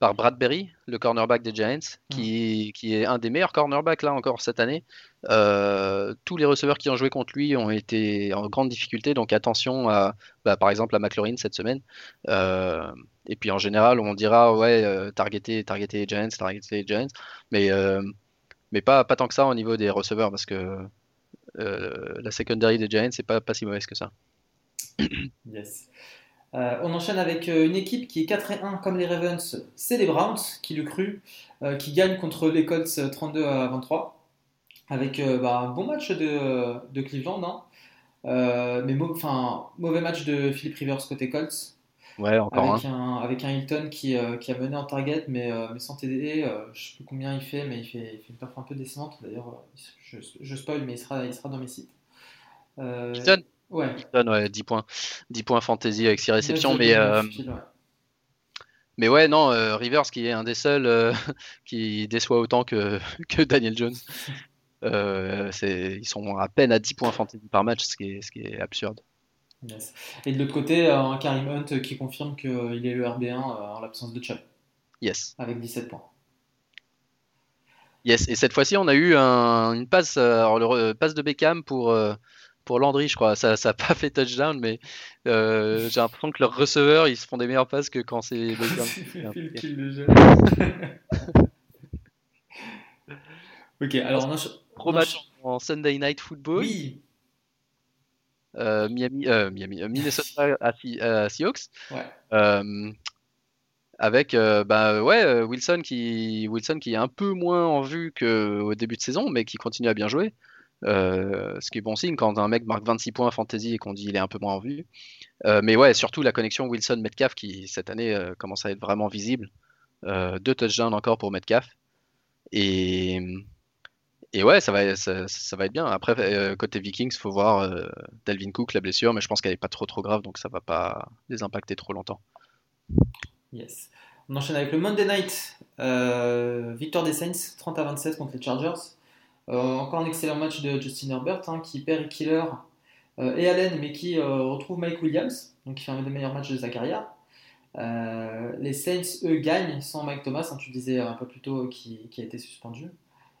par Bradbury, le cornerback des Giants, qui, qui est un des meilleurs cornerbacks là encore cette année. Euh, tous les receveurs qui ont joué contre lui ont été en grande difficulté, donc attention à, bah, par exemple, à McLaurin cette semaine. Euh, et puis en général, on dira, ouais, euh, targeter, targeter les Giants, targeter les Giants, mais, euh, mais pas, pas tant que ça au niveau des receveurs, parce que euh, la secondary des Giants, c'est pas, pas si mauvaise que ça. Yes. Euh, on enchaîne avec euh, une équipe qui est 4 et 1 comme les Ravens, c'est les Browns, qui le cru, euh, qui gagnent contre les Colts euh, 32 à 23, avec euh, bah, un bon match de, de Cleveland, hein. Euh, mais enfin, mauvais match de Philip Rivers côté Colts, Ouais, encore avec un, avec un Hilton qui, euh, qui a mené en target, mais, euh, mais sans TD, euh, je sais plus combien il fait, mais il fait, il fait une perf un peu décevante, d'ailleurs, je, je spoil, mais il sera, il sera dans mes sites. Euh, Hilton Ouais. Hilton, ouais, 10 points. 10 points fantasy avec 6 réceptions, 9,9 mais, euh, mais ouais, non, euh, Rivers qui est un des seuls euh, qui déçoit autant que, que Daniel Jones. Euh, ils sont à peine à 10 points fantasy par match, ce qui est, ce qui est absurde. Yes. Et de l'autre côté, un Karim Hunt qui confirme qu'il est le RB1 euh, en l'absence de Chubb, Yes. avec 17 points. Yes. Et cette fois-ci, on a eu un- une passe, alors le passe de Beckham pour, pour Landry, je crois. Ça n'a pas fait touchdown, mais euh, j'ai l'impression que leurs receveurs, ils se font des meilleures passes que quand c'est ok, alors on Gros match en Sunday Night Football. Oui, Euh, Miami, euh, Miami, euh, Minnesota à, Se- à Seahawks. ouais. Euh, avec euh, bah, ouais, euh, Wilson, qui, Wilson qui est un peu moins en vue qu'au début de saison, mais qui continue à bien jouer. Euh, ce qui est bon signe quand un mec marque 26 points fantasy et qu'on dit il est un peu moins en vue. Euh, mais ouais, surtout la connexion Wilson-Metcalf qui cette année euh, commence à être vraiment visible. Deux touchdowns encore pour Metcalf. Et, et ouais, ça va, ça, va être bien. Après, côté Vikings, faut voir Dalvin Cook, la blessure, mais je pense qu'elle est pas trop trop grave, donc ça va pas les impacter trop longtemps. Yes. On enchaîne avec le Monday Night. Victoire des Saints, 30 à 27 contre les Chargers. Euh, encore un excellent match de Justin Herbert hein, qui perd Killer euh, et Allen, mais qui euh, retrouve Mike Williams, donc qui fait un des meilleurs matchs de sa carrière. Les Saints, eux, gagnent sans Mike Thomas, hein, tu disais un peu plus tôt, qui, qui a été suspendu.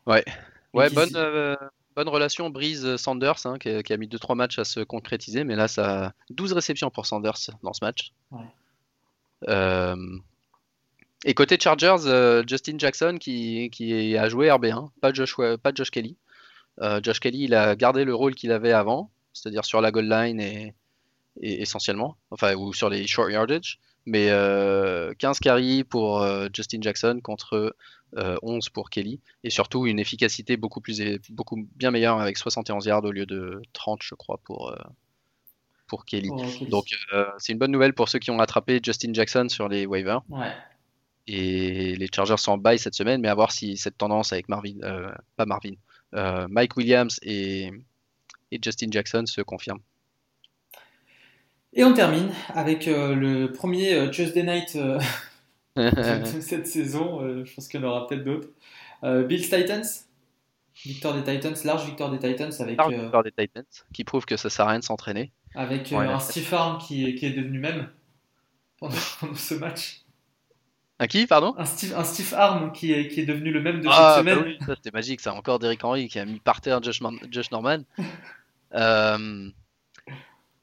Ouais. Bonne, bonne relation Breeze-Sanders, hein, qui, a- qui a mis 2-3 matchs à se concrétiser, mais là, ça 12 réceptions pour Sanders dans ce match. Ouais. Euh, Et côté Chargers, euh, Justin Jackson qui, qui a joué RB1, pas Josh, pas Josh Kelly. Euh, Josh Kelly, il a gardé le rôle qu'il avait avant, c'est-à-dire sur la goal line et, et essentiellement, enfin, ou sur les short yardage. Mais euh, 15 carries pour euh, Justin Jackson contre euh, 11 pour Kelly. Et surtout une efficacité beaucoup, plus, beaucoup bien meilleure avec 71 yards au lieu de 30, je crois, pour, euh, pour Kelly. Kelly. Donc euh, c'est une bonne nouvelle pour ceux qui ont attrapé Justin Jackson sur les waivers. Ouais. Et les Chargers sont en bail cette semaine, mais à voir si cette tendance avec Marvin, euh, pas Marvin, euh, Mike Williams et, et Justin Jackson se confirme. Et on termine avec euh, le premier Tuesday Night de cette saison. Je pense qu'il y en aura peut-être d'autres. Bills Titans. Victoire des Titans, large victoire des Titans avec, Large victoire des Titans, qui prouve que ça sert à rien de s'entraîner. avec Ouais, un Steve Arm qui, est- qui est devenu même pendant, pendant ce match. Un qui, pardon un Steve, un Steve Arm qui est, qui est devenu le même de Ah, cette bah semaine. oui, ça c'était magique, ça. Encore Derrick Henry qui a mis par terre Josh, Man- Josh Norman. Euh,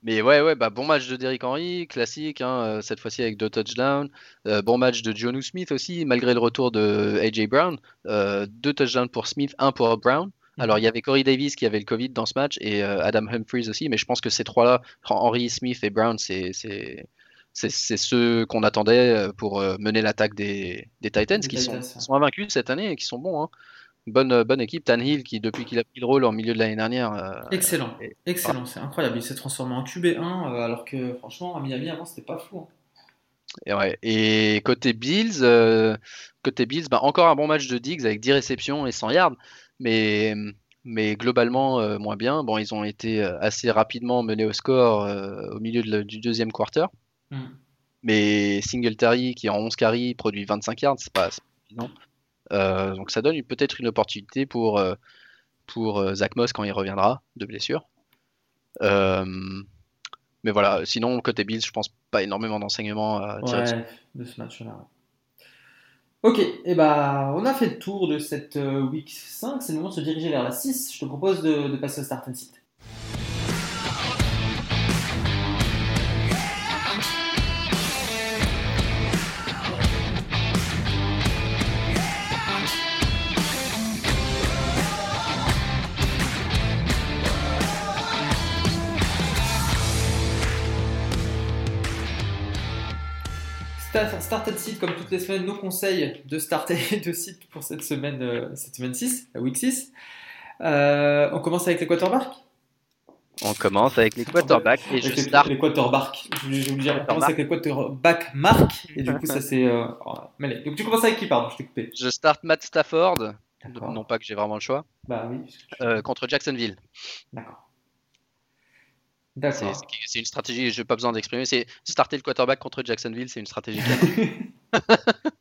Mais ouais, ouais, bah bon match de Derrick Henry, classique, hein, euh, cette fois-ci avec deux touchdowns. Euh, bon match de Jonu Smith aussi, malgré le retour de AJ Brown. Euh, deux touchdowns pour Smith, un pour Brown. Alors il y avait Corey Davis qui avait le Covid dans ce match et Adam Humphries aussi, mais je pense que ces trois-là, Henry, Smith et Brown, c'est c'est ceux qu'on attendait euh, pour euh, mener l'attaque des, des Titans, qui sont, sont invaincus cette année et qui sont bons. Hein. Bonne, euh, bonne équipe, Tannehill qui depuis qu'il a pris le rôle en milieu de l'année dernière, euh, Excellent, et- excellent, c'est incroyable. Il s'est transformé en QB1 euh, alors que franchement à Miami avant c'était pas fou. hein. Et, ouais. Et côté Bills, euh, côté Bills, bah, encore un bon match de Diggs avec 10 réceptions et 100 yards, mais, mais globalement moins bien. Bon, ils ont été assez rapidement menés au score au milieu de du deuxième quarter, Hmm. mais Singletary qui en 11 carries produit 25 yards, c'est pas, suffisant. Euh, donc ça donne peut-être une opportunité pour, euh, pour euh, Zach Moss quand il reviendra de blessure. Euh, mais voilà, sinon côté Bills, je pense pas énormément d'enseignements à tirer. Ouais, de ce match-là. ouais. Ok, et bah on a fait le tour de cette week 5, c'est le moment de se diriger vers la 6. Je te propose de, de passer au start and sit. Start, start and sit, comme toutes les semaines, nos conseils de start et de sit pour cette semaine, euh, cette semaine 6, la week 6. Euh, on commence avec les quarterbacks? On commence avec les quarterbacks et je Avec les, start. les quarterbacks. Je je voulais dire, on commence avec les quarterbacks marques, et du coup, ça c'est. Euh. Donc tu commences avec qui, pardon? Je t'ai coupé. Je start Matt Stafford, non pas que j'ai vraiment le choix, Bah oui. euh, contre Jacksonville. D'accord. C'est D'accord. c'est- une stratégie, je n'ai pas besoin d'exprimer. C'est starter le quarterback contre Jacksonville, c'est une stratégie.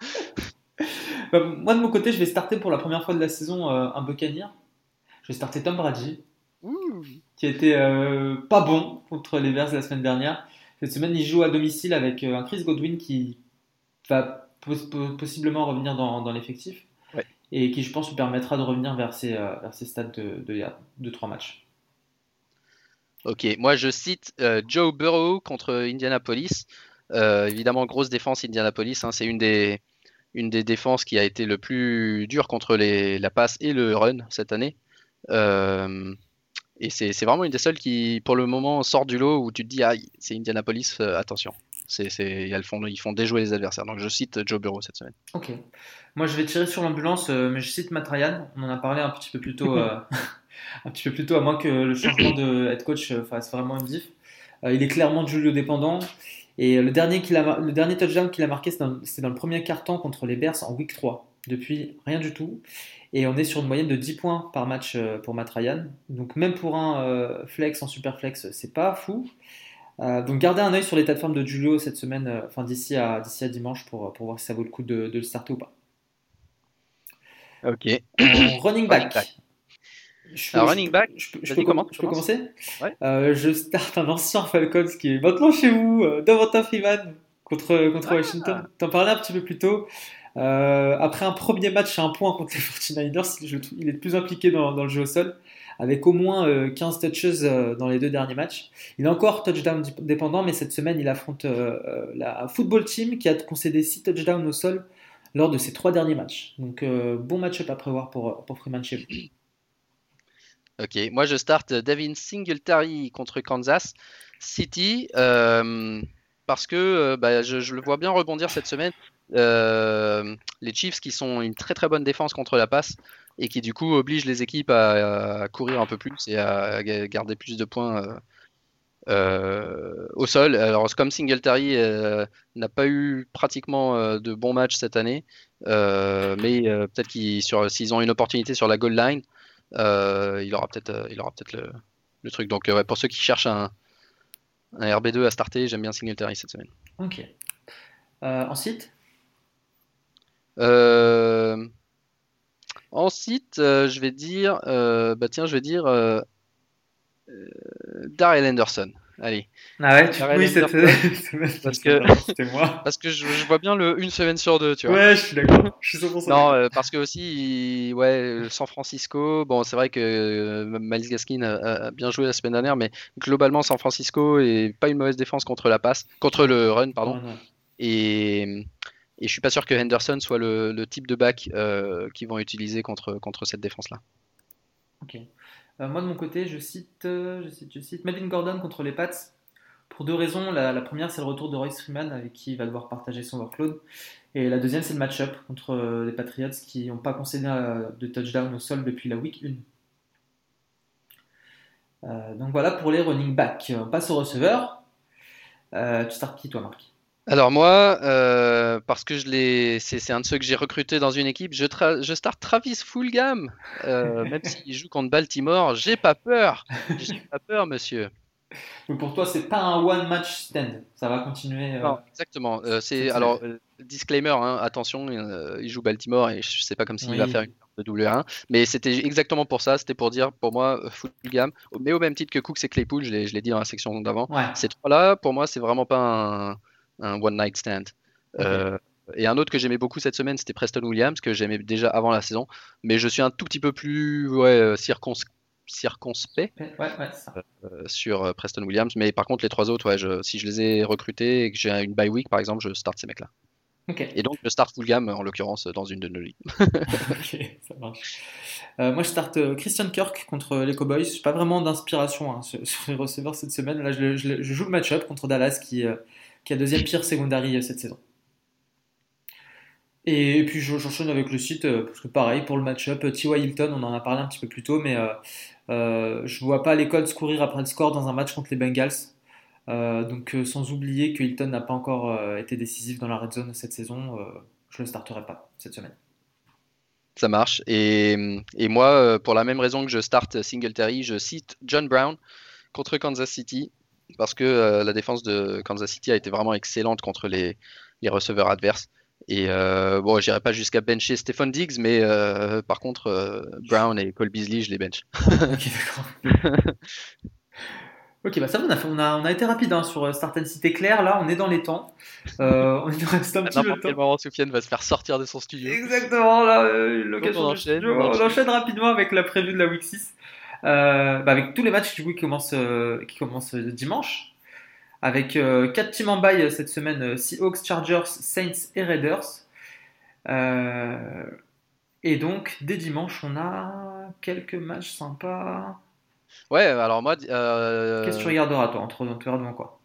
Bah, moi, de mon côté, je vais starter pour la première fois de la saison euh, un Buccaneer. Je vais starter Tom Brady. qui était euh, pas bon contre les Bears la semaine dernière. Cette semaine, il joue à domicile avec euh, un Chris Godwin qui va pos- po- possiblement revenir dans, dans l'effectif Ouais. et qui, je pense, lui permettra de revenir vers ses, euh, vers ses stades de, de, y a 2-3 matchs. Ok, moi je cite euh, Joe Burrow contre Indianapolis. Euh, évidemment, grosse défense Indianapolis. hein, c'est une des, une des défenses qui a été le plus dure contre les, la passe et le run cette année. Euh, et c'est c'est vraiment une des seules qui, pour le moment, sort du lot où tu te dis, ah, c'est Indianapolis, attention. C'est, c'est, elles font, ils font déjouer les adversaires. Donc je cite Joe Burrow cette semaine. Ok. Moi, je vais tirer sur l'ambulance, mais je cite Matt Ryan. On en a parlé un petit peu plus tôt, un petit peu plus tôt, à moins que le changement de head coach euh, fasse vraiment une diff. Euh, il est clairement Julio dépendant. Et le dernier, qu'il a, mar- le dernier touchdown qu'il a marqué, c'est dans, le premier quart-temps contre les Bears en week 3. Depuis, rien du tout. Et on est sur une moyenne de 10 points par match euh, pour Matt Ryan. Donc même pour un euh, flex en super flex, c'est pas fou. Euh, donc gardez un œil sur l'état de forme de Julio cette semaine, euh, enfin d'ici à, d'ici à dimanche pour, pour voir si ça vaut le coup de, de le starter ou pas. Ok. Running back. Je Alors, je running back, je, peux- je commencer Ouais. Euh, Je starte un ancien Falcons qui est maintenant chez vous, euh, Davanta Freeman contre, contre Ah. Washington. T'en parlais un petit peu plus tôt. Euh, après un premier match à un point contre les 49ers, je le trouve- il est plus impliqué dans, dans le jeu au sol, avec au moins euh, 15 touches dans les deux derniers matchs. Il est encore touchdown dépendant, mais cette semaine, il affronte la football team qui a concédé 6 touchdowns au sol lors de ses trois derniers matchs. Donc, euh, bon match-up à prévoir pour, pour Freeman chez vous. Ok, moi je starte Devin Singletary contre Kansas City euh, parce que euh, bah, je, le vois bien rebondir cette semaine. Euh, les Chiefs qui sont une très très bonne défense contre la passe et qui du coup obligent les équipes à, courir un peu plus et à, ga- garder plus de points au sol. Alors comme Singletary n'a pas eu pratiquement de bons matchs cette année, mais peut-être qu'ils s'ils ont une opportunité sur la goal line. Euh, il aura peut-être euh, il aura peut-être le, le truc. Donc euh, ouais, pour ceux qui cherchent un, un RB2 à starter, j'aime bien Singletary cette semaine. Ok. Ensuite? Euh, ensuite, euh, je vais dire, bah tiens, je vais dire Darrell Henderson Allez. Ah ouais, tu oui, Anderson, parce que- c'était moi. Parce que je, je vois bien le une semaine sur deux, tu vois. Ouais, je suis d'accord. Je suis 100% Non, euh, parce que aussi, ouais, San Francisco, bon, c'est vrai que euh, Miles Gaskin a, bien joué la semaine dernière, mais globalement, San Francisco est pas une mauvaise défense contre la passe, contre le run, pardon. Et, et je suis pas sûr que Henderson soit le, le type de back euh, qu'ils vont utiliser contre, contre cette défense-là. Ok. Euh, moi de mon côté, je cite, euh, je cite, je cite Melvin Gordon contre les Pats pour deux raisons. La, première, c'est le retour de Royce Freeman avec qui il va devoir partager son workload. Et la deuxième, c'est le match-up contre euh, les Patriots qui n'ont pas concédé de touchdown au sol depuis la week 1. Euh, donc voilà pour les running backs. On passe au receveur. Tu startes qui toi, Marc? Alors moi, euh, parce que je l'ai, c'est, un de ceux que j'ai recruté dans une équipe, je, tra- je start Travis Fulgham, euh, même s'il joue contre Baltimore, j'ai pas peur, j'ai pas peur, monsieur. Donc pour toi, c'est pas un one match stand. Ça va continuer. euh, Non, exactement. Euh, c'est alors disclaimer, hein, attention, il joue Baltimore et je sais pas comme s'il Oui. va faire une carte de double 1 mais c'était exactement pour ça. C'était pour dire pour moi Fulgham, mais au même titre que Cooks et Claypool, je l'ai, je l'ai dit dans la section d'avant. Ouais. Ces trois-là, pour moi, c'est vraiment pas un, un one night stand. Euh, et un autre que j'aimais beaucoup cette semaine, c'était Preston Williams, que j'aimais déjà avant la saison, mais je suis un tout petit peu plus ouais, euh, circons- circonspect Ouais, ouais, c'est ça. euh, sur Preston Williams. Mais par contre, les trois autres, je- si je les ai recrutés et que j'ai une bye week, par exemple, je start ces mecs-là. Et donc, je start Fulgham, en l'occurrence, dans une de nos ligues. Ok, ça marche. Euh, moi, je starte euh, Christian Kirk contre les Cowboys. J'ai pas vraiment d'inspiration hein, sur, les receveurs cette semaine. Là, je, je je joue le match-up contre Dallas qui, euh, qui a deuxième pire secondary euh, cette saison. Et, puis, je- j'enchaîne avec le site euh, parce que pareil pour le match-up. euh, T.Y. Hilton, on en a parlé un petit peu plus tôt, mais euh, euh, je vois pas les Colts courir après le score dans un match contre les Bengals. Donc, sans oublier que Hilton n'a pas encore été décisif dans la red zone cette saison, je le starterai pas cette semaine. Ça marche. Et, et moi, pour la même raison que je start Singletary, je cite John Brown contre Kansas City parce que euh, la défense de Kansas City a été vraiment excellente contre les, les receveurs adverses. Et euh, bon, j'irai pas jusqu'à bencher Stephen Diggs, mais euh, par contre, euh, Brown et Cole Beasley, je les bench. Ok, d'accord. ok, bah ça va, on a, fait- on a, on a été rapide hein, sur euh, Start and City clair. Là, on est dans les temps. Euh, on il nous reste un À petit peu de n'importe quel temps. moment, Soufiane va se faire sortir de son studio. Exactement, là, euh, l'occasion on du enchaîne, on on enchaîne. enchaîne rapidement avec la prévue de la Week 6. Euh, bah, avec tous les matchs qui commencent, euh, qui commencent euh, dimanche. Avec 4 teams en bail cette semaine Seahawks, Chargers, Saints et Raiders. Et donc, dès dimanche, on a quelques matchs sympas. Ouais, alors moi, euh, Qu'est-ce que tu regarderas, toi entre, regardes devant quoi?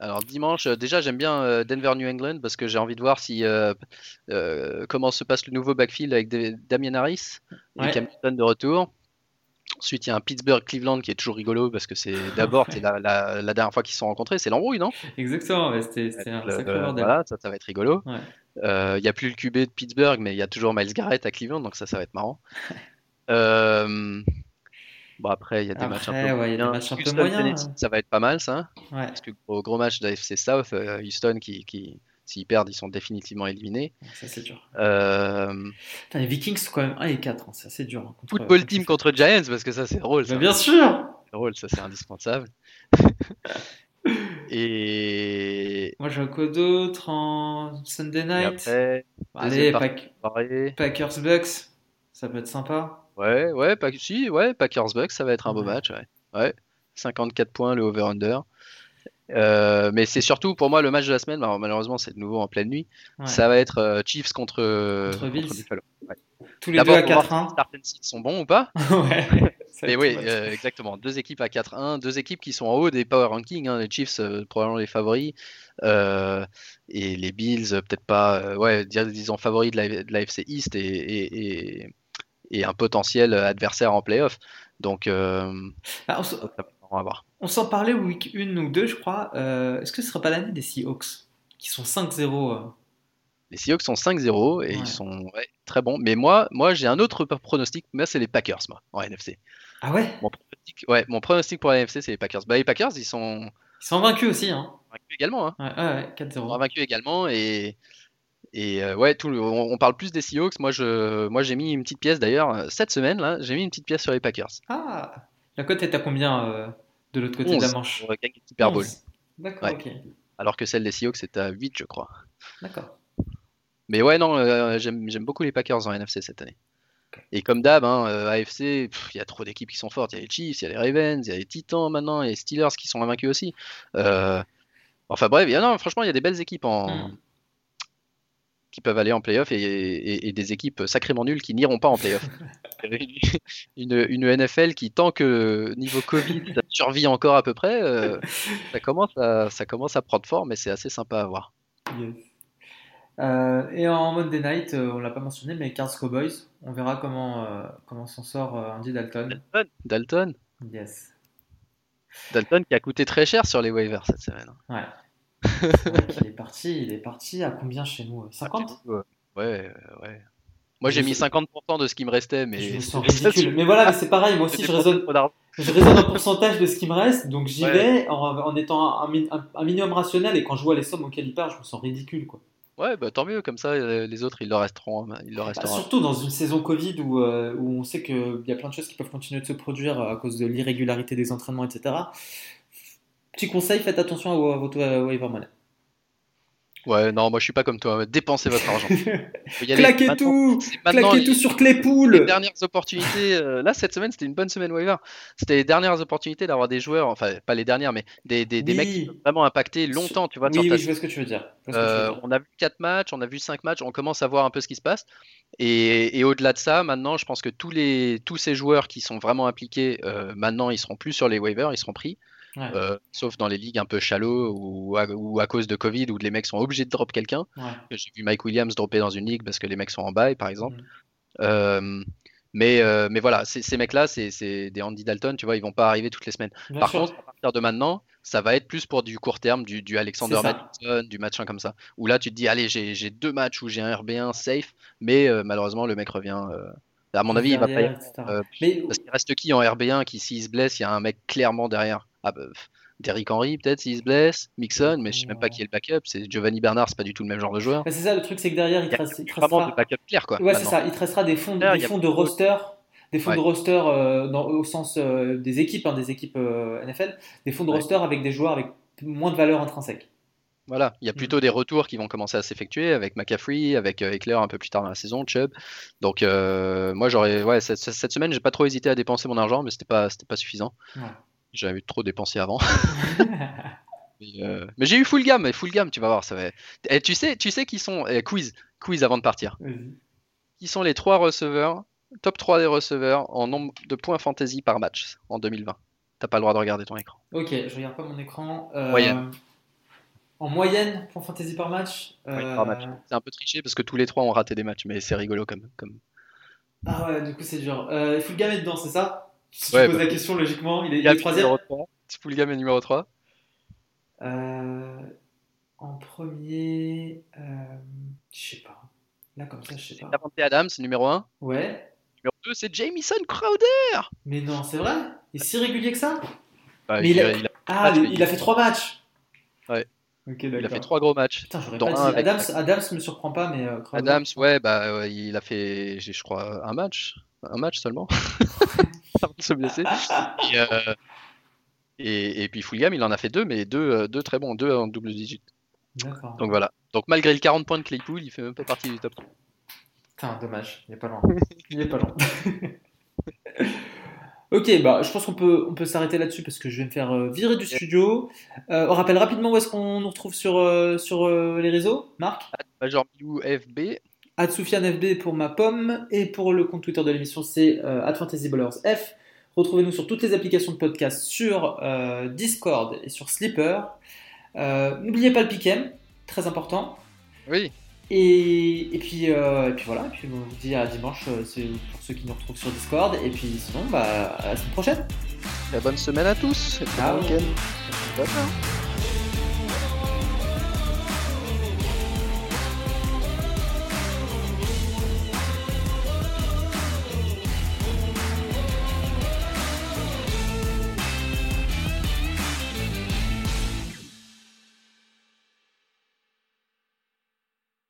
Alors dimanche, déjà j'aime bien Denver New England parce que j'ai envie de voir si euh, euh, comment se passe le nouveau backfield avec Da- Damien Harris et Ouais. Cam Newton de retour. Ensuite, il y a un Pittsburgh Cleveland qui est toujours rigolo parce que c'est d'abord c'est la, la- la dernière fois qu'ils se sont rencontrés, c'est l'embrouille, non? Exactement, ouais, c'était un Le- sacré bordel. Voilà, ça, ça va être rigolo. Ouais. Euh, Il n'y a plus le QB de Pittsburgh, mais il y a toujours Miles Garrett à Cleveland, donc ça, ça va être marrant. Euh, Bon, après, il y a des Après, matchs un peu ouais, il y a des moyens. matchs un peu Houston, Tennessee, hein. ça va être pas mal, ça. Ouais, Parce que gros, gros match d'AFC South, euh, Houston qui, qui s'ils perdent, ils sont définitivement éliminés. ça c'est dur. Euh, Putain, les Vikings sont quand même 1 et 4, hein, c'est assez dur. hein, contre- football team contre Giants, parce que ça c'est drôle. Ça, bien sûr C'est drôle, ça c'est indispensable. Et, Moi j'ai quoi d'autre en Sunday night? après, Allez. Pack-. Packers Bucks, ça peut être sympa. Ouais, ouais, Pack- si, ouais, Packers Bucks, ça va être un beau match. Ouais. Ouais. 54 points le over-under. Euh, mais c'est surtout pour moi le match de la semaine. Alors, malheureusement, c'est de nouveau en pleine nuit. Ouais. Ça va être euh, Chiefs contre, Contre Bills. Buffalo. Ouais. Tous les deux à D'abord, pour voir 4-1. si start and sit sont bons ou pas. ouais. Mais oui, euh, exactement. Deux équipes à 4-1, deux équipes qui sont en haut des power rankings. hein. Les Chiefs, euh, probablement les favoris. Euh, et les Bills, euh, peut-être pas, euh, ouais, dis- disons favoris de la, de la FC East et, et, et- et un potentiel adversaire en playoff. Donc, euh, Ah, on marrant à voir. on s'en parlait week 1 ou 2, je crois. Euh, Est-ce que ce serait pas l'année des Seahawks qui sont 5-0 euh, Les Seahawks sont 5-0 et Ouais. ils sont ouais, très bons. Mais moi, moi j'ai un autre pronostic. Moi, c'est les Packers, moi, en NFC. Ah ouais? Mon pronostic, ouais, mon pronostic pour la NFC, c'est les Packers. Bah, les Packers, ils sont Ils sont vaincus aussi, hein. vaincus également. Hein. Ouais, ouais, ouais, Ils sont 4-0. vaincus également et et euh, ouais, tout le- on, on parle plus des Seahawks. Moi, je, moi, j'ai mis une petite pièce d'ailleurs cette semaine là. J'ai mis une petite pièce sur les Packers. Ah La cote est à combien euh, De l'autre côté de la 11 manche. pour gagner le Super Bowl. 11. D'accord, Ouais. ok. Alors que celle des Seahawks c'est à 8, je crois. D'accord. Mais ouais, non, euh, j'aime beaucoup les Packers en NFC cette année. Et comme d'hab, hein, euh, AFC, il y a trop d'équipes qui sont fortes. Il y a les Chiefs, il y a les Ravens, il y a les Titans maintenant, il y a les Steelers qui sont invaincus aussi. Euh, Enfin bref, il y a- non, franchement, il y a des belles équipes en... Hmm. Qui peuvent aller en playoff et, et- et des équipes sacrément nulles qui n'iront pas en playoff. une, une NFL qui, tant que niveau Covid, ça survit encore à peu près, euh, ça, commence à, ça commence à prendre forme et c'est assez sympa à voir. Yes. Euh, et en Monday Night, euh, on l'a pas mentionné, mais Cards Cowboys, on verra comment, euh, comment s'en sort Andy Dalton. Dalton, Yes. Dalton qui a coûté très cher sur les waivers cette semaine. Ouais. C'est vrai qu'il est parti, il est parti à combien chez nous 50 Ouais, ouais. ouais. Moi j'ai mis 50% de ce qui me restait, mais Je me sens ridicule. Mais voilà, mais c'est pareil, moi aussi je raisonne, je raisonne en pourcentage de ce qui me reste, donc j'y Ouais. vais en, en étant un, mi- un- un minimum rationnel et quand je vois les sommes auxquelles il part, je me sens ridicule. Quoi. Ouais, bah tant mieux, comme ça euh, les autres ils leur resteront. Ils leur Bah, resteront. surtout dans une saison Covid où, euh, où on sait qu'il y a plein de choses qui peuvent continuer de se produire à cause de l'irrégularité des entraînements, etc. Petit conseil, faites attention à, votre waiver money. Ouais, non, moi je suis pas comme toi. Dépensez votre argent. Claquez tout Claquez les- tout sur les Claypool dernières opportunités. euh, là, cette semaine, c'était une bonne semaine waiver. C'était les dernières opportunités d'avoir des joueurs, enfin, pas les dernières, mais des, des, des Oui. mecs qui peuvent vraiment impacter longtemps, tu vois. sur Oui, ta oui, je vois ce que tu veux dire. Euh, on a vu 4 matchs, on a vu 5 matchs, on commence à voir un peu ce qui se passe. Et, et au-delà de ça, maintenant, je pense que tous, les, tous ces joueurs qui sont vraiment impliqués, euh, maintenant, ils seront plus sur les waivers, ils seront pris. Ouais, Euh, sauf dans les ligues un peu shallow ou à, ou à cause de Covid où les mecs sont obligés de drop quelqu'un. ouais. J'ai vu Mike Williams dropper dans une ligue parce que les mecs sont en bail, par exemple. Mhm. Euh, mais, euh, mais voilà, ces, mecs-là, c'est des Andy Dalton, tu vois, ils vont pas arriver toutes les semaines. Bien Par sûr. contre, à partir de maintenant, ça va être plus pour du court terme, du, du Alexander. Madison, du machin comme ça. Où là, tu te dis, allez, j'ai deux matchs où j'ai un RB1 safe, mais malheureusement, le mec revient. à mon avis, il va pas y Derrière, Mais Parce qu'il reste qui en RB1 qui, s'il se blesse, il y a un mec clairement derrière. Ah, bah, Derrick Henry, peut-être, s'il se blesse. Mixon, mais je sais même pas qui est le backup. C'est Giovanni Bernard, c'est pas du tout le même genre de joueur. bah, c'est ça, le truc, c'est que derrière, il te, y a reste- il te vraiment restera. de backup clair, quoi. Ouais, c'est ça. Il te restera des fonds, des fonds de roster, des fonds de roster euh, dans- au sens euh, des équipes, hein, des équipes euh, NFL, des fonds de Ouais. roster avec des joueurs avec moins de valeur intrinsèque. Voilà, il y a Mm. plutôt des retours qui vont commencer à s'effectuer avec McCaffrey, avec euh, Eckler un peu plus tard dans la saison, Chubb. Donc euh, moi j'aurais, ouais, cette, cette semaine j'ai pas trop hésité à dépenser mon argent, mais c'était pas, c'était pas suffisant. Ouais. J'avais trop dépensé avant. Mais, euh, mais j'ai eu full gamme, et full gamme, tu vas voir, ça va. Et tu sais, tu sais qui sont eh, quiz, quiz avant de partir. Vas-y. Qui sont les trois receveurs, top 3 des receveurs en nombre de points fantasy par match en 2020. T'as pas le droit de regarder ton écran. ok, je regarde pas mon écran. Euh, Moyenne. En moyenne, pour fantasy par match. Oui, euh, par match. C'est un peu triché parce que tous les trois ont raté des matchs, mais c'est rigolo comme, comme, Ah ouais, du coup c'est dur. Euh, faut le gamin dedans, c'est ça? Si Ouais, tu poses bah, la question logiquement, il est, il est troisième. 3. Gamme est numéro 3. Euh, en premier, euh, je sais pas. Là comme ça, je sais pas. Davante Adams, numéro 1. Ouais, Numéro 2, c'est Jamison Crowder. mais non, c'est vrai? Il est si régulier que ça? Bah, Mais il, il a, a- il a- Ah, matchs, il, mais il a fait trois matchs. Ouais. Ok, il a fait 3 gros matchs. Putain, dont pas un dit. avec- Adams, Adams me surprend pas, mais euh. Adams, ouais, bah, ouais, il a fait, je crois, un match. Un match seulement. Avant de se blesser. Et, euh, et, et puis Fulgham, il en a fait deux, mais deux, euh, deux très bons, deux en double digit. Donc voilà. Donc malgré le 40 points de Claypool, il fait même pas partie du top 3. Putain, dommage, il est pas loin. Il est pas loin. ok, bah, je pense qu'on peut, on peut s'arrêter là-dessus parce que je vais me faire euh, virer du studio. Euh, on rappelle rapidement où est-ce qu'on nous retrouve sur, euh, sur euh, les réseaux, Marc? Major Milou FB. FB pour ma pomme et pour le compte Twitter de l'émission c'est euh, @fantasyballers_f. Retrouvez-nous sur toutes les applications de podcast, sur euh, Discord et sur Sleeper. Euh, N'oubliez pas le Pikem, très important. Oui. Et, et puis, euh, et puis voilà, et puis on vous dit à dimanche c'est pour ceux qui nous retrouvent sur Discord. Et puis sinon, bah, à la semaine prochaine. Très bonne semaine à tous. Et week-end. Ciao.